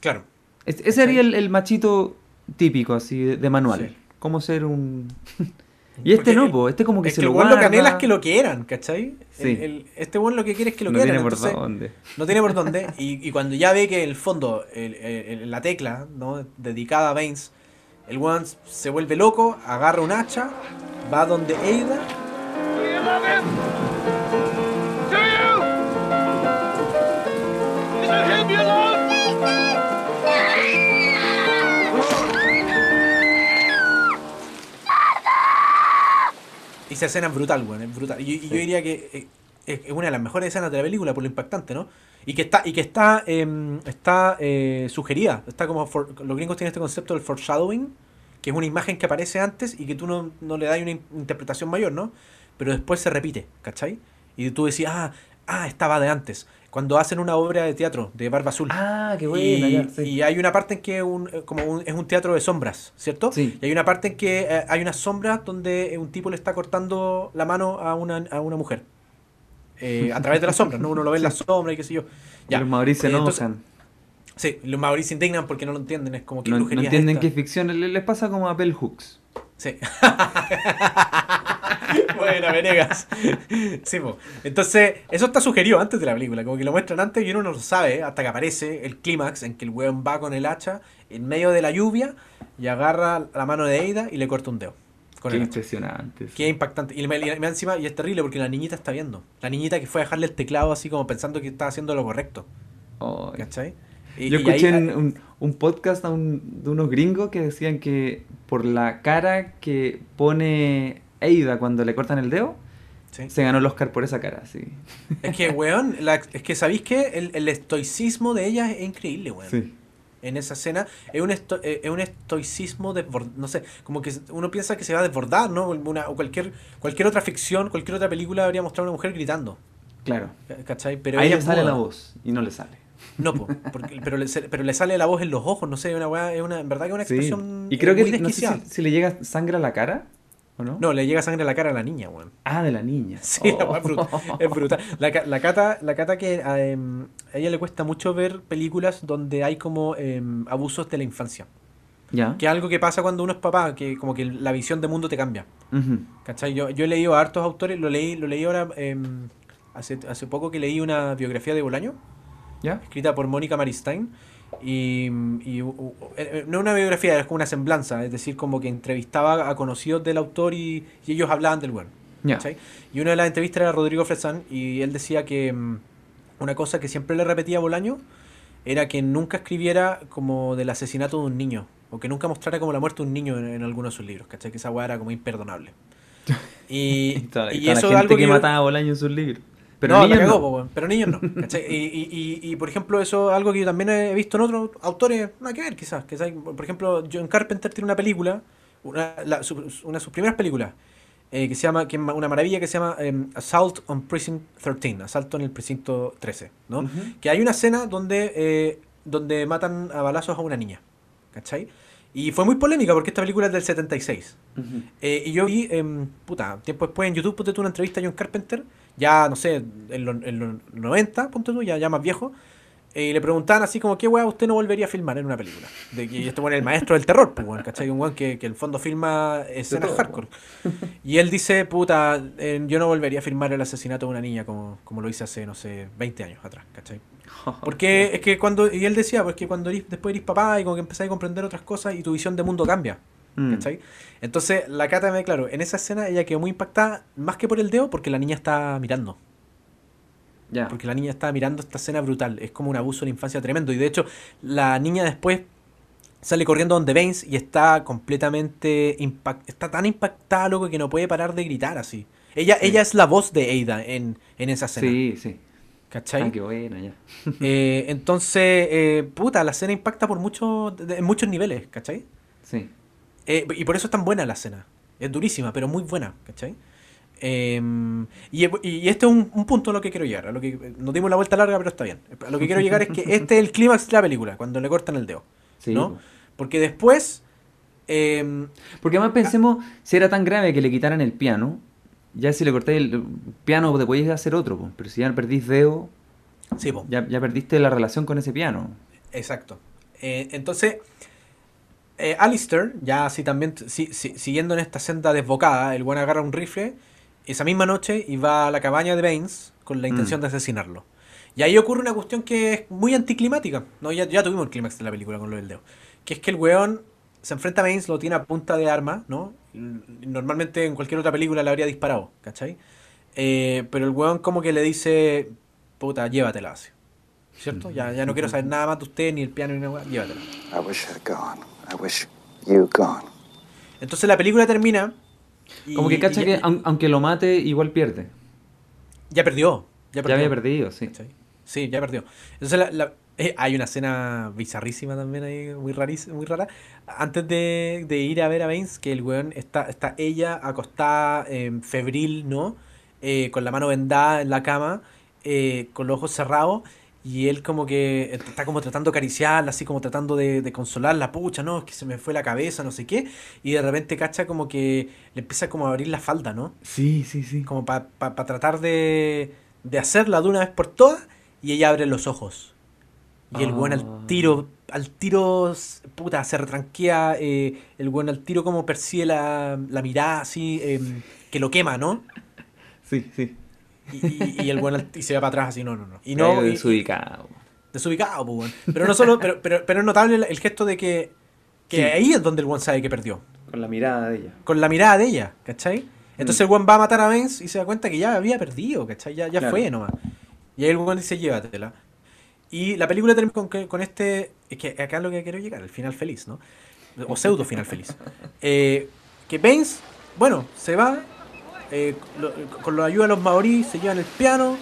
Claro. Es- ese sería el, el machito típico, así, de, de manual. Sí. Cómo ser un... y este Porque no, el- po, este como que es se que lo el guarda. lo que anhela es que lo quieran, ¿cachai? Sí. El- el- este weón lo que quiere es que lo no quieran. tiene por dónde. No tiene por dónde. Y, y cuando ya ve que el fondo, el- el- el- la tecla, ¿no? Dedicada a Baines, el weón se vuelve loco, agarra un hacha, va donde Ada. Esa escena es brutal, weón, es brutal. Y, y yo diría que eh, es una de las mejores escenas de la película por lo impactante, ¿no? Y que está, y que está, em, está eh, sugerida. Está como for- los gringos tienen este concepto del foreshadowing, que es una imagen que aparece antes y que tú no, no le das una in- interpretación mayor, ¿no? Pero después se repite, ¿cachai? Y tú decís, ah, ah, estaba de antes. Cuando hacen una obra de teatro de Barba Azul. Ah, qué y, buena, ya, sí. y hay una parte en que un, eh, como un- es un teatro de sombras, ¿cierto? Sí. Y hay una parte en que eh, hay unas sombras donde un tipo le está cortando la mano a una, a una mujer. Eh, a través de las sombras, ¿no? Uno lo ve en las sombras y qué sé yo. Y los Mauricio se Eh, enojan. Sí, los Mauricio se indignan porque no lo entienden. Es como que No, no es entienden esta? que es ficción. Le- Les pasa como a Bell Hooks. Sí. bueno, Venegas. Sí, po. Entonces, eso está sugerido antes de la película. Como que lo muestran antes y uno no lo sabe, ¿eh? hasta que aparece el clímax en que el weón va con el hacha en medio de la lluvia y agarra la mano de Eida y le corta un dedo. Con Qué el impresionante. Qué impactante. Y, me- y me- encima, y es terrible porque la niñita está viendo. La niñita que fue a dejarle el teclado así como pensando que estaba haciendo lo correcto. ¿Cachai? Y- Yo y escuché ahí- en un, un podcast a un- de unos gringos que decían que por la cara que pone Eida cuando le cortan el dedo, Sí. se ganó el Oscar por esa cara, sí. Es que, weón, la- es que sabéis que el, el estoicismo de ella es increíble, weón. Sí. En esa escena es un, esto- eh, es un estoicismo desbord- no sé, como que uno piensa que se va a desbordar, ¿no? Una- o cualquier, cualquier otra ficción, cualquier otra película debería mostrar a una mujer gritando, Claro. ¿cachai? Pero Ahí ella le sale muda. la voz y no le sale. No, po, porque- pero, le, pero le sale la voz en los ojos, no sé, una weá, es una, en verdad que es una Sí. expresión Y creo que muy no sé si, si le llega sangre a la cara no. No, le llega sangre a la cara a la niña, weón. Ah, de la niña. Sí, Oh. es brutal. Es brutal. La, ca- la cata, la cata que a, em, a ella le cuesta mucho ver películas donde hay como em, abusos de la infancia. Ya. Que es algo que pasa cuando uno es papá, que como que la visión de mundo te cambia. Ujú. ¿Cachai? Yo, yo he leído a hartos autores, lo leí, lo leí ahora em, hace, hace poco que leí una biografía de Bolaño, ¿Ya? escrita por Mónica Maristain. Y, y, u- u- eh, no una biografía, es como una semblanza, es decir, como que entrevistaba a conocidos del autor y, y ellos hablaban del bueno. Y una de las entrevistas era Rodrigo Fresán y él decía que mm, una cosa que siempre le repetía a Bolaño era que nunca escribiera como del asesinato de un niño o que nunca mostrara como la muerte de un niño en, en alguno de sus libros, ¿cachai? Que esa weá era como imperdonable. Y, Toda, y toda eso la es gente algo que que... mataba a Bolaño en sus libros. Pero no, niños cagó, no. po, weón, pero niños no. ¿cachai? Y, y, y, y, por ejemplo, eso es algo que yo también he visto en otros autores, nada que ver quizás. Que, ¿sabes? por ejemplo, John Carpenter tiene una película, una, la- su- una de sus primeras películas, eh, que se llama, que es una maravilla que se llama em, Assault on Precinct 13, Asalto en el Precinto 13, ¿no? Que hay una escena donde, eh, donde matan a balazos a una niña, ¿cachai? Y fue muy polémica porque esta película es del 76. Ujú. Eh, y yo vi, em, puta, tiempo después en YouTube, ponte tú una entrevista a John Carpenter, ya, no sé, en los, los 90, ponte tú, ya, ya más viejo, eh, y le preguntaban así como, ¿qué weá usted no volvería a filmar en una película? De que este es el maestro del terror, pues, weón, ¿cachai? Un weón que, que en el fondo filma escenas todo, hardcore. Y él dice, puta, eh, yo no volvería a filmar el asesinato de una niña como, como lo hice hace, no sé, 20 años atrás, ¿cachai? Porque es que cuando, y él decía, pues que cuando eres- después eres papá y como que empezás a comprender otras cosas y tu visión de mundo cambia. Mm. ¿Cachai? Entonces, la Cata me claro, en esa escena ella quedó muy impactada, más que por el dedo, porque la niña está mirando. Ya. Porque la niña estaba mirando esta escena brutal. Es como un abuso de la infancia tremendo. Y de hecho, la niña después sale corriendo donde Baines y está completamente impact está tan impactada, loco, que no puede parar de gritar así. Ella, ella es la voz de Ada en, en esa escena. Sí, sí. ¿Cachai? Ah, qué buena, ya. Eh, entonces, eh, puta, la escena impacta por muchos en muchos niveles, ¿cachai? Sí. Eh, y por eso es tan buena la escena. Es durísima, pero muy buena, ¿cachai? Eh, y, y este es un, un punto a lo que quiero llegar. A lo que, nos dimos la vuelta larga, pero está bien. A lo que quiero llegar es que este es el clímax de la película, cuando le cortan el dedo. Sí, ¿no? po. Porque después. eh, Porque además pensemos, si era tan grave que le quitaran el piano, ya si le cortáis el piano te podéis hacer otro, po. pero si ya perdís dedo, sí, ya, ya perdiste la relación con ese piano. exacto. Eh, entonces, eh, Alistair, ya así también, si- si- siguiendo en esta senda desbocada, el buen agarra un rifle esa misma noche y va a la cabaña de Baines con la intención Mm. de asesinarlo. Y ahí ocurre una cuestión que es muy anticlimática. ¿no? Ya, ya tuvimos el clímax de la película con lo del dedo. Que es que el weón se enfrenta a Baines, lo tiene a punta de arma, ¿no? Normalmente en cualquier otra película le habría disparado, ¿cachai? Eh, pero el weón como que le dice, puta, llévatela así. ¿Cierto? Ya, ya no quiero saber nada más de usted, ni el piano, ni nada, llévatela. I wish I'd gone. I wish you gone. Entonces la película termina. y- Como que cacha y que ya, aun- aunque lo mate, igual pierde. ya perdió. Ya, Ya perdió. había perdido, sí. ¿Cachai? Sí, ya perdió. Entonces la- la- eh, hay una escena bizarrísima también ahí, muy, raris- muy rara. Antes de, de ir a ver a Baines, que el weón está, está ella acostada, eh, febril, ¿no? Eh, con la mano vendada en la cama, eh, con los ojos cerrados. Y él como que está como tratando de acariciarla, así como tratando de, de consolarla, pucha, no, es que se me fue la cabeza, no sé qué. Y de repente cacha como que le empieza como a abrir la falda, ¿no? Sí, sí, sí. como para tratar de, de hacerla de una vez por todas y ella abre los ojos y el buen Ah. al tiro al tiro puta se retranquea eh, el buen al tiro como persigue la, la mirada así em, que lo quema no Sí, sí. y, y- y el buen al- y se va para atrás así no no no y no desubicado. desubicado pues, weón. pero no solo pero, pero, pero es notable el, el gesto de que que Sí. ahí es donde el buen sabe que perdió Con la mirada de ella. con la mirada de ella, ¿cachai? Entonces el weón va a matar a Vance y se da cuenta que ya había perdido, ¿cachai? Ya, ya Claro. fue nomás. Y ahí el weón dice, llévatela. Y la película termina con, con este... Es que acá es lo que quiero llegar, el final feliz, ¿no? O pseudo final feliz. Eh, que Baines, bueno, se va, eh, lo- con la ayuda de los maorí, se llevan el piano,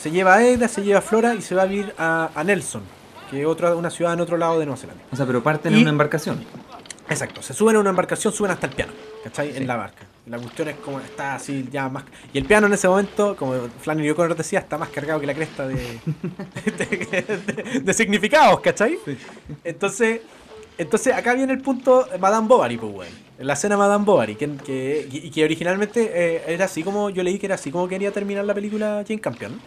se lleva a Eda, se lleva a Flora y se va a vivir a, a Nelson, que es otra, una ciudad en otro lado de Nueva Zelanda. O sea, pero parten Y- en una embarcación. Exacto, se suben a una embarcación, suben hasta el piano, ¿cachai? Sí. En la barca. La cuestión es como está así ya más... Y el piano en ese momento, como Flannery O'Connor decía, está más cargado que la cresta de, de, de- de significados, ¿cachai? Entonces, entonces acá viene el punto Madame Bovary, pues, weón. La escena Madame Bovary, que, que- y que originalmente eh, era así como, yo leí que era así como quería terminar la película Jane Campion.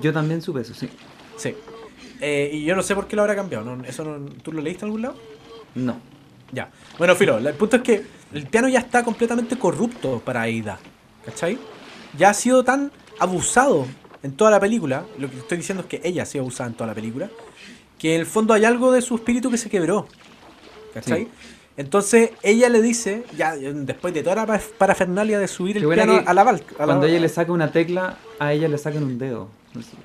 Yo también supe eso, sí. Sí. Eh, y yo no sé por qué lo habrá cambiado, ¿no? ¿Eso no- ¿Tú lo leíste en algún lado? No. Ya. Bueno, Filo, el punto es que el piano ya está completamente corrupto para Aida. ¿Cachai? Ya ha sido tan abusado en toda la película. Lo que estoy diciendo es que ella ha sido abusada en toda la película. Que en el fondo hay algo de su espíritu que se quebró. ¿Cachai? Sí. Entonces ella le dice, ya después de toda la pa- parafernalia de subir el piano a la balca. Cuando ella le saca una tecla, a ella le sacan un dedo.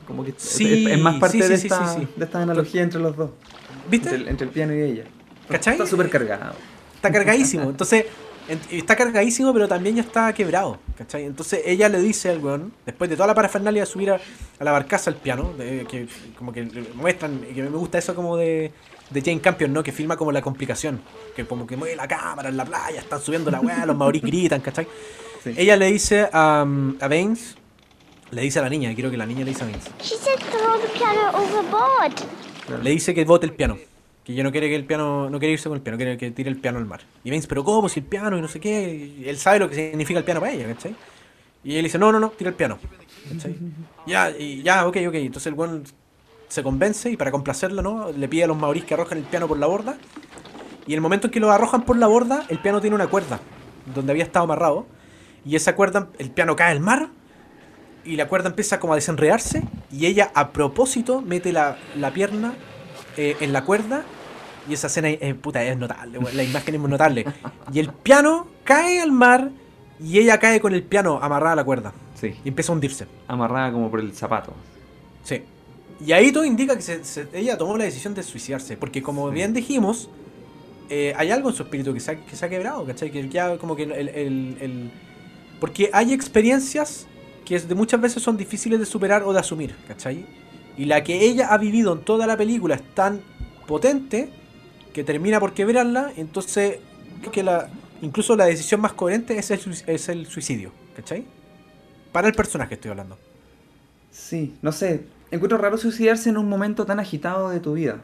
Como que Sí, es, es más parte sí, de, esta, de esta analogía entre los dos. ¿Viste? Entre el, entre el piano y ella. ¿Cachai? Está súper cargado. Está cargadísimo. Entonces, en- está cargadísimo, pero también ya está quebrado. ¿cachai? Entonces ella le dice al weón, después de toda la parafernalia de subir a, a la barcaza al piano, de- que como que muestran, y que me gusta eso como de, de Jane Campion, ¿no? Que filma como la complicación. Que como que mueve la cámara en la playa, están subiendo la weá, los maorí gritan, ¿cachai? Sí. Ella le dice a, a Baines, le dice a la niña, quiero que la niña le dice a Baines, She said throw the piano overboard. le dice que bote el piano. Que ella no quiere que el piano, no quiere irse con el piano, quiere que tire el piano al mar. Y Baines, pero ¿cómo? Si el piano y no sé qué. Y él sabe lo que significa el piano para ella, ¿cachai? Y él dice, no, no, no, tira el piano. ¿Cachai? Ya, y ya, ok, ok. Entonces el buen se convence y para complacerlo, ¿no? Le pide a los maorís que arrojen el piano por la borda. Y el momento en que lo arrojan por la borda, el piano tiene una cuerda donde había estado amarrado. Y esa cuerda, el piano cae al mar. Y la cuerda empieza como a desenredarse. Y ella a propósito mete la, la pierna eh, en la cuerda Y esa escena es, puta, es notable, la imagen es muy notable. Y el piano cae al mar y ella cae con el piano amarrada a la cuerda. Sí. Y empieza a hundirse. Amarrada como por el zapato. Sí. Y ahí todo indica que se- se- ella tomó la decisión de suicidarse. Porque como bien dijimos, eh, hay algo en su espíritu que se ha, que se ha quebrado, ¿cachai? Que ya como que el, el- el- Porque hay experiencias que de muchas veces son difíciles de superar o de asumir, ¿cachai? Y la que ella ha vivido en toda la película es tan potente que termina por quebrarla, entonces creo que la, incluso la decisión más coherente es el, es el suicidio, ¿cachai? Para el personaje estoy hablando. Sí, no sé. Encuentro raro suicidarse en un momento tan agitado de tu vida.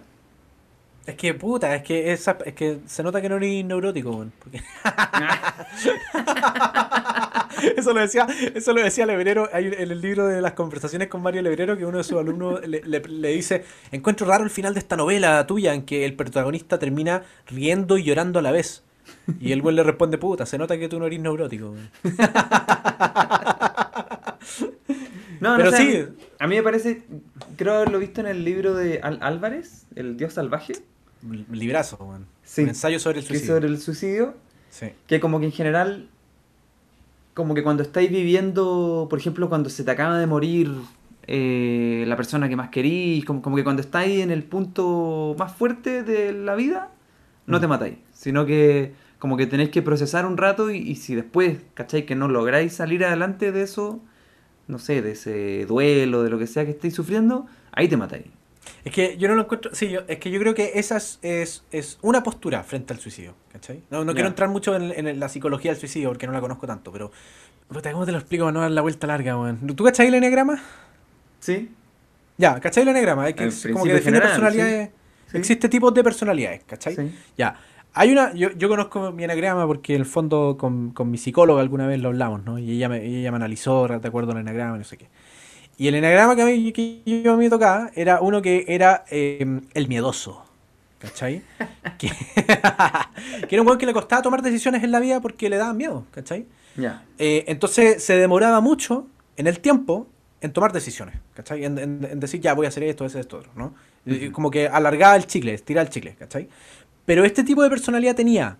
Es que puta, es que esa, es que se nota que no eres neurótico, weón, porque- eso lo decía, eso lo decía Lebrero hay en el libro de las conversaciones con Mario Lebrero que uno de sus alumnos le, le- le dice, encuentro raro el final de esta novela tuya en que el protagonista termina riendo y llorando a la vez. Y el güey le responde, puta, se nota que tú no eres neurótico. weón". No, Pero no sé, sí. A mí me parece, creo haberlo visto en el libro de Al- Álvarez, El Dios Salvaje. Librazo. Sí. Un ensayo sobre el suicidio. sobre el suicidio. Sí. Que como que en general, como que cuando estáis viviendo, por ejemplo, cuando se te acaba de morir eh, la persona que más querís, como, como que cuando estáis en el punto más fuerte de la vida, no Mm. te matáis, sino que como que tenéis que procesar un rato y, y si después, ¿cachai? Que no lográis salir adelante de eso, no sé, de ese duelo, de lo que sea que estéis sufriendo, ahí te matáis. Es que yo no lo encuentro. Sí, yo, es que yo creo que esa es, es, es una postura frente al suicidio. ¿Cachai? No, no quiero entrar mucho en, en la psicología del suicidio porque no la conozco tanto, pero. puta, ¿Cómo te lo explico para no dar la vuelta larga, weón? ¿Tú cachai el enneagrama? ¿Sí? Ya, ¿cachai el enneagrama? Es que es como que define general, personalidades. sí. Existe tipos de personalidades, ¿cachai? Sí. Ya. Hay una, yo, yo conozco mi enagrama porque en el fondo con, con mi psicóloga alguna vez lo hablamos, ¿no? Y ella me, ella me analizó de acuerdo al enagrama, no sé qué. Y el enagrama que a mí, que yo a mí me tocaba era uno que era eh, el miedoso, ¿cachai? que, que era un weón que le costaba tomar decisiones en la vida porque le daban miedo, ¿cachai? Ya. Eh, entonces se demoraba mucho en el tiempo en tomar decisiones, ¿cachai? En, en- en decir, ya voy a hacer esto, hacer esto, otro, ¿no? Como que alargaba el chicle, estiraba el chicle, ¿cachai? Pero este tipo de personalidad tenía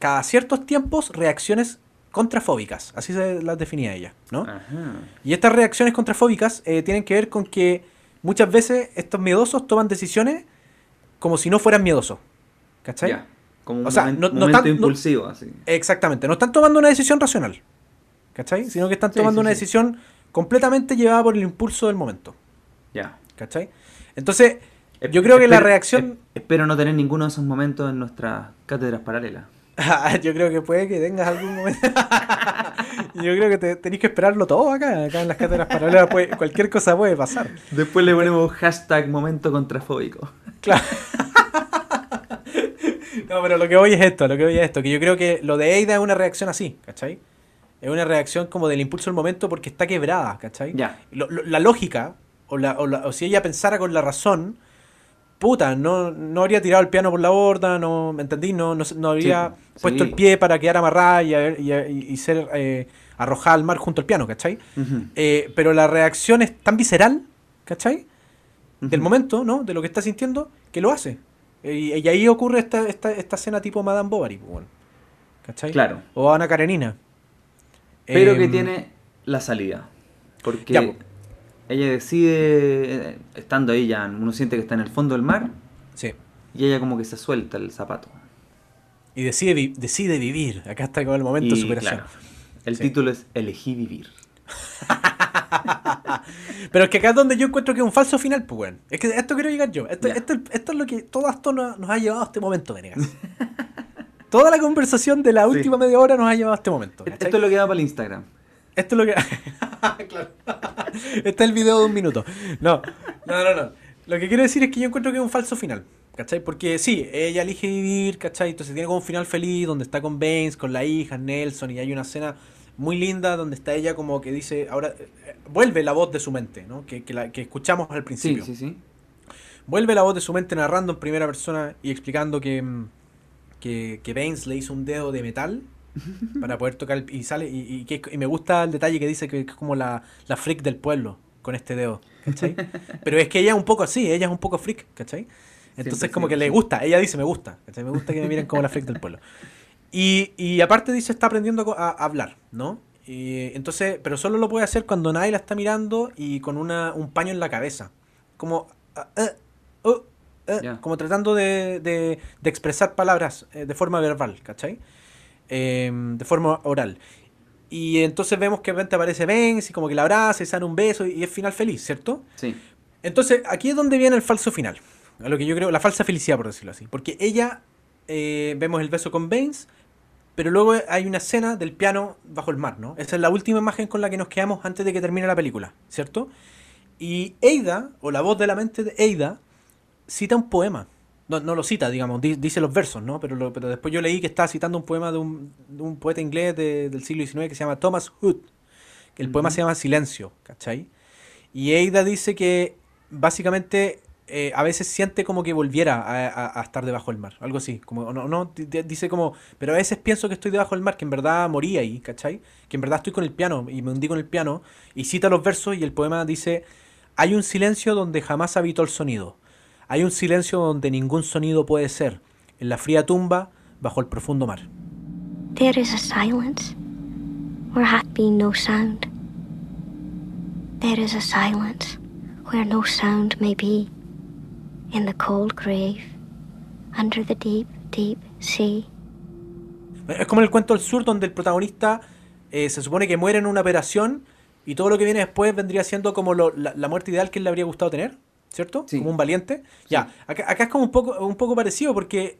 cada ciertos tiempos reacciones contrafóbicas, así se las definía ella, ¿no? Ajá. Y estas reacciones contrafóbicas eh, tienen que ver con que muchas veces estos miedosos toman decisiones como si no fueran miedosos, ¿cachai? Ya. Como un O sea, momen- no- no momento no- impulsivo, así. Exactamente, no están tomando una decisión racional, ¿cachai? Sino que están tomando sí, una sí. decisión completamente llevada por el impulso del momento, Ya. ¿cachai? Entonces, yo creo que la reacción... esp- Espero no tener ninguno de esos momentos en nuestras cátedras paralelas. yo creo que puede que tengas algún momento... yo creo que te, tenéis que esperarlo todo acá, acá en las cátedras paralelas, puede- cualquier cosa puede pasar. Después le ponemos hashtag momento contrafóbico. Claro. no, pero lo que voy es esto, lo que voy es esto, que yo creo que lo de Eida es una reacción así, ¿cachai? Es una reacción como del impulso del momento porque está quebrada, ¿cachai? Ya. Lo- lo- la lógica, o, la, o, la- o si ella pensara con la razón, puta, no, no habría tirado el piano por la borda, no, ¿me entendí? No, no, no habría Sí, puesto sí. el pie para quedar amarrada y, y, ser eh, arrojada al mar junto al piano, ¿cachai? Eh, pero la reacción es tan visceral, ¿cachai? Del momento, ¿no? De lo que está sintiendo, que lo hace. Eh, Y, y ahí ocurre esta, esta, esta escena tipo Madame Bovary, pues, bueno. ¿cachai? Claro. O Ana Karenina. Pero que Em, tiene la salida. Porque Ya, po. Ella decide, eh, estando ahí ya, uno siente que está en el fondo del mar, Sí. y ella como que se suelta el zapato. Y decide, vi- decide vivir. Acá está con el momento de Y, superación. claro, el Sí. título es Elegí vivir. Pero es que acá es donde yo encuentro que es un falso final, pues, weón. Es que esto quiero llegar yo. Esto, esto, esto es lo que todo esto nos, ha llevado a este momento, Venegas. Toda la conversación de la Sí. última media hora nos ha llevado a este momento. Esto es lo que da para el Instagram. Esto es lo que. claro. Este es el video de un minuto. No, no, no, no. Lo que quiero decir es que yo encuentro que es un falso final. ¿Cachai? Porque sí, ella elige vivir, ¿cachai? Entonces tiene como un final feliz donde está con Baines, con la hija, Nelson, y hay una escena muy linda donde está ella como que dice, ahora eh, vuelve la voz de su mente, ¿no? Que, que, la, que escuchamos al Sí, principio. sí, sí. Vuelve la voz de su mente narrando en primera persona y explicando que, mm, que, que Baines le hizo un dedo de metal para poder tocar el- y sale y, y que- y me gusta el detalle que dice que es como la, la freak del pueblo con este dedo, ¿cachai? Pero es que ella es un poco así, ella es un poco freak, ¿cachai? Entonces, Siempre, como que le gusta. Ella dice, me gusta. ¿cachai? Me gusta que me miren como la freak del pueblo. Y, y aparte dice, está aprendiendo a, hablar, ¿no? Y entonces, pero solo lo puede hacer cuando nadie la está mirando y con una, un paño en la cabeza. Como, ah, eh, oh, Ya. como tratando de, de- de expresar palabras eh, de forma verbal, ¿cachai? Eh, de forma oral. Y entonces vemos que de repente aparece Vance y como que la abraza y se dan un beso y, y es final feliz, ¿cierto? Sí. Entonces, aquí es donde viene el falso final. A lo que yo creo, la falsa felicidad, por decirlo así. Porque ella, eh, vemos el beso con Baines, pero luego hay una escena del piano bajo el mar, ¿no? Esa es la última imagen con la que nos quedamos antes de que termine la película, ¿cierto? Y Eida, o la voz de la mente de Eida, cita un poema. No, no lo cita, digamos, di- dice los versos, ¿no? Pero, lo- pero después yo leí que estaba citando un poema de un, de un poeta inglés de- del siglo XIX que se llama Thomas Hood. Que el poema se llama Silencio, ¿cachai? Y Eida dice que básicamente eh, a veces siente como que volviera a, a- a estar debajo del mar, algo así. Como, no, no, di- di- dice como, pero a veces pienso que estoy debajo del mar, que en verdad morí ahí, ¿cachai? Que en verdad estoy con el piano y me hundí con el piano. Y cita los versos y el poema dice, hay un silencio donde jamás habitó el sonido. Hay un silencio donde ningún sonido puede ser. En la fría tumba, bajo el profundo mar. There is a silence where hath been no sound. There is a silence where no sound may be. In the cold grave, under the deep, deep sea. Es como el cuento del sur donde el protagonista eh, se supone que muere en una operación y todo lo que viene después vendría siendo como lo- la, la muerte ideal que él le habría gustado tener, ¿cierto? Sí. Como un valiente. Ya, acá, acá es como un poco, un poco parecido porque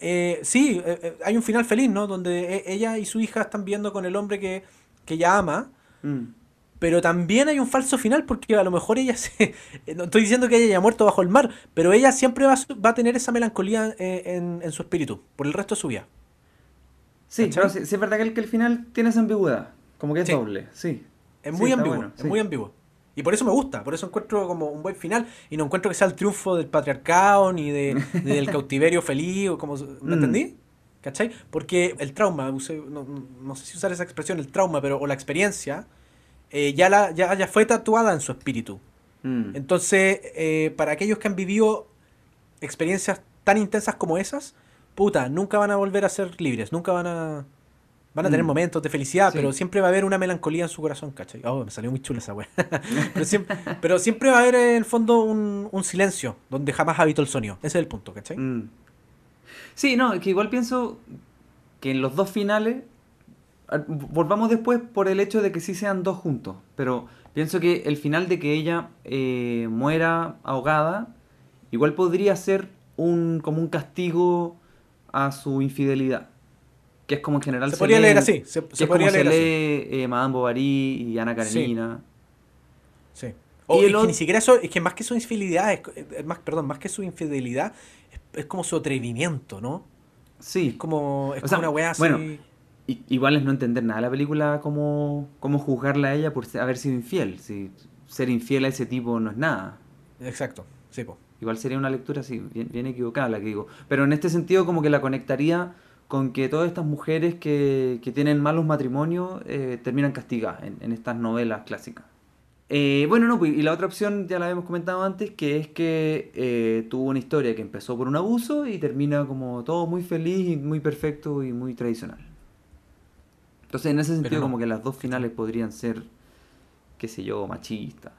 eh, sí, eh, eh, hay un final feliz, ¿no? Donde e- ella y su hija están viendo con el hombre que, que ella ama, Mm. pero también hay un falso final porque a lo mejor ella se... No estoy diciendo que ella haya muerto bajo el mar, pero ella siempre va, va a tener esa melancolía eh, en, en su espíritu por el resto de su vida. Sí, pero sí, sí es verdad que el, que el final tiene esa ambigüedad. Como que es doble, sí. Es muy ambiguo, bueno, es muy ambiguo. Y por eso me gusta, por eso encuentro como un buen final y no encuentro que sea el triunfo del patriarcado ni, de, del cautiverio feliz o como... ¿Me Mm. entendí? ¿Cachai? Porque el trauma, no- no sé si usar esa expresión, el trauma, pero o la experiencia, eh, ya, la, ya, ya fue tatuada en su espíritu. Mm. Entonces, eh, para aquellos que han vivido experiencias tan intensas como esas, puta, nunca van a volver a ser libres, nunca van a... Van a tener Mm. momentos de felicidad, Sí. pero siempre va a haber una melancolía en su corazón, ¿cachai? Oh, me salió muy chula esa wea. pero, siempre, pero siempre va a haber en el fondo un, un silencio donde jamás habitó el sonido. Ese es el punto, ¿cachai? Mm. Sí, no, que igual pienso que en los dos finales, volvamos después por el hecho de que sí sean dos juntos, pero pienso que el final de que ella eh, muera ahogada, igual podría ser un como un castigo a su infidelidad. Que es como en general Se podría leer lee- así, se- que se es como podría leer así. lee eh, Madame Bovary y Ana Karenina. Sí. O Y es que otro- ni siquiera eso, es que más que su infidelidad, es, es más, perdón, más que su infidelidad, es, es como su atrevimiento, ¿no? Sí. Es como, es como sea, una weá así. bueno, igual es no entender nada de la película como, como juzgarla a ella por se- haber sido infiel. Si ser infiel a ese tipo no es nada. Exacto, sí, po. Igual sería una lectura así, bien, bien equivocada la que digo. Pero en este sentido como que la conectaría con que todas estas mujeres que, que tienen malos matrimonios eh, terminan castigadas en, en estas novelas clásicas. Eh, bueno, no, pues, y la otra opción ya la habíamos comentado antes, que es que eh, tuvo una historia que empezó por un abuso y termina como todo muy feliz y muy perfecto y muy tradicional. Entonces, en ese sentido, no. como que las dos finales podrían ser, qué sé yo, machistas.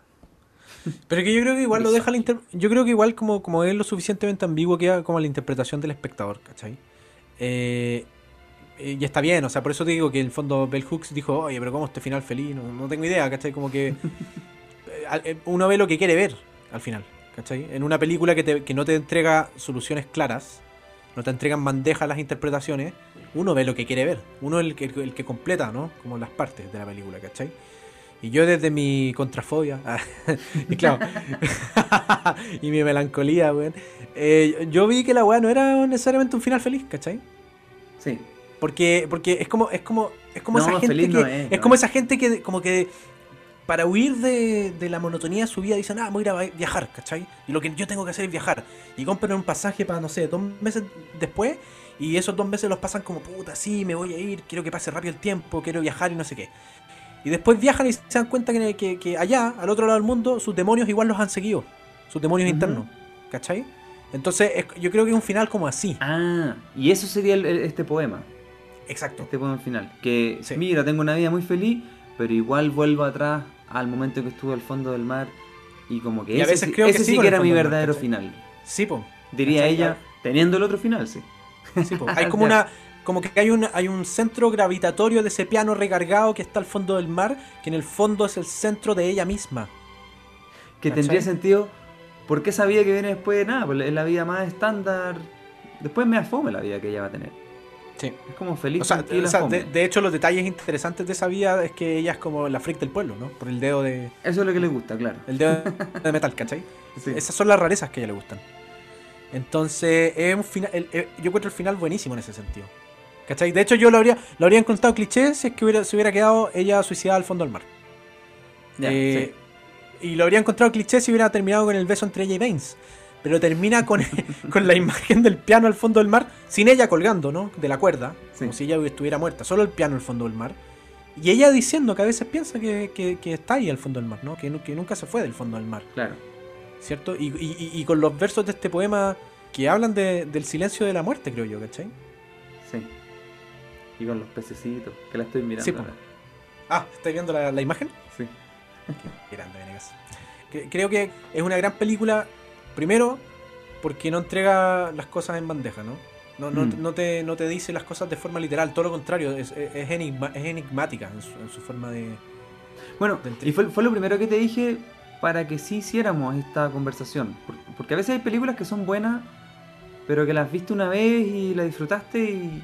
Pero que yo creo que igual lo deja la inter- Yo creo que igual como, como es lo suficientemente ambiguo queda como la interpretación del espectador, ¿cachai? Eh, y está bien, o sea, por eso te digo que en el fondo Bell Hooks dijo, oye, pero ¿cómo este final feliz? No, no tengo idea, ¿cachai? Como que eh, eh, uno ve lo que quiere ver al final, ¿cachai? En una película que, te- que no te entrega soluciones claras, no te entregan bandejas las interpretaciones, uno ve lo que quiere ver, uno es el que, el que completa, ¿no? Como las partes de la película, ¿cachai? Y yo desde mi contrafobia, y claro, y mi melancolía, weón, eh, yo vi que la weá no era necesariamente un final feliz, ¿cachai? Sí. Porque, porque es como, es como, es como No, esa gente que, no es, es no como es. esa gente que como que para huir de, de la monotonía de su vida dicen, ah, voy a ir a viajar, ¿cachai? Y lo que yo tengo que hacer es viajar. Y compran un pasaje para, no sé, dos meses después, y esos dos meses los pasan como, puta, sí, me voy a ir, quiero que pase rápido el tiempo, quiero viajar y no sé qué. Y después viajan y se dan cuenta que, que- que allá, al otro lado del mundo, sus demonios igual los han seguido. Sus demonios internos. ¿Cachai? Entonces, es- yo creo que es un final como así. Ah, y eso sería el- el- este poema. Exacto. Este poema final. Que, Sí. mira, tengo una vida muy feliz, pero igual vuelvo atrás al momento que estuve al fondo del mar. Y como que Y a ese, veces creo que ese sí sí que era mi mar, verdadero final. Sí, po. Diría ¿Cachai? ella, teniendo el otro final, sí. Sí, po. Hay como una. Como que hay un, hay un centro gravitatorio de ese piano recargado que está al fondo del mar, que en el fondo es el centro de ella misma. Que ¿Cachai? tendría sentido. ¿Por qué esa vida que viene después de nada? Pues es la vida más estándar. Después me afome la vida que ella va a tener. Sí. Es como feliz, O sea, o de, de hecho, los detalles interesantes de esa vida es que ella es como la freak del pueblo, ¿no? Por el dedo de, Eso es lo que le gusta, claro. el dedo de metal, ¿cachai? Sí. Esas son las rarezas que a ella le gustan. Entonces, es un final, el- el- yo encuentro el final buenísimo en ese sentido. ¿Cachai? De hecho, yo lo habría, lo habría encontrado cliché si es que hubiera, se hubiera quedado ella suicidada al fondo del mar. Eh, Y lo habría encontrado cliché si hubiera terminado con el beso entre ella y Baines. Pero termina con, con la imagen del piano al fondo del mar, sin ella colgando, ¿no? De la cuerda, Sí. como si ella estuviera muerta, solo el piano al fondo del mar. Y ella diciendo que a veces piensa que, que- que está ahí al fondo del mar, ¿no? Que, que nunca se fue del fondo del mar, claro. ¿cierto? Y- y con los versos de este poema que hablan de- del silencio de la muerte, creo yo, ¿cachai? Y con los pececitos, que la estoy mirando. Sí, ahora. Ah, ¿estáis viendo la, la imagen? Sí. Qué grande, Venegas. Cre- Creo que es una gran película, primero, porque no entrega las cosas en bandeja, ¿no? No, no, Mm. no te, no te dice las cosas de forma literal, todo lo contrario, es, es- enigma- es enigmática en su, en su forma de... Bueno, Del y fue, fue lo primero que te dije para que sí hiciéramos esta conversación. Por- Porque a veces hay películas que son buenas, pero que las viste una vez y la disfrutaste y,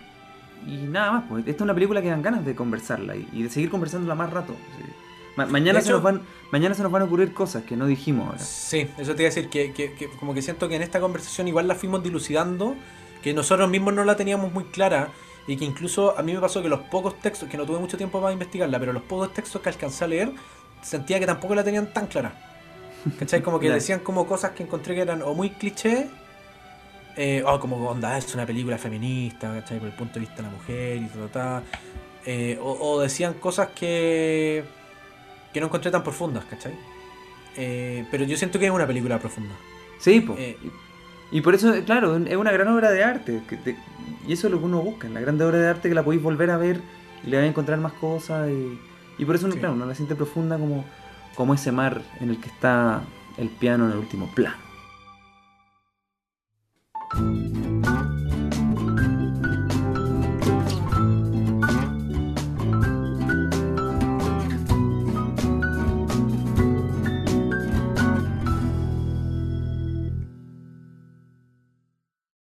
y nada más. Pues. Esta es una película que dan ganas de conversarla y, y de seguir conversándola más rato. sí. Ma- mañana, se nos van, mañana se nos van a ocurrir cosas que no dijimos ahora. Sí, eso te iba a decir, que, que- que como que siento que en esta conversación igual la fuimos dilucidando, que nosotros mismos no la teníamos muy clara y que incluso a mí me pasó que los pocos textos, que no tuve mucho tiempo para investigarla, pero los pocos textos que alcancé a leer, sentía que tampoco la tenían tan clara. ¿Cachai? Como que decían como cosas que encontré que eran o muy cliché, eh, o como onda, es una película feminista, ¿cachai? Por el punto de vista de la mujer y ta, ta, ta. Eh, o, o decían cosas que, que no encontré tan profundas, ¿cachai? Eh, pero yo siento que es una película profunda. Sí, pues. Eh, Y por eso, claro, es una gran obra de arte. que te- y eso es lo que uno busca. En la grande obra de arte que la podéis volver a ver y le vais a encontrar más cosas. Y, y por eso, uno, Sí. claro, uno la siente profunda como, como ese mar en el que está el piano en el último plano. Música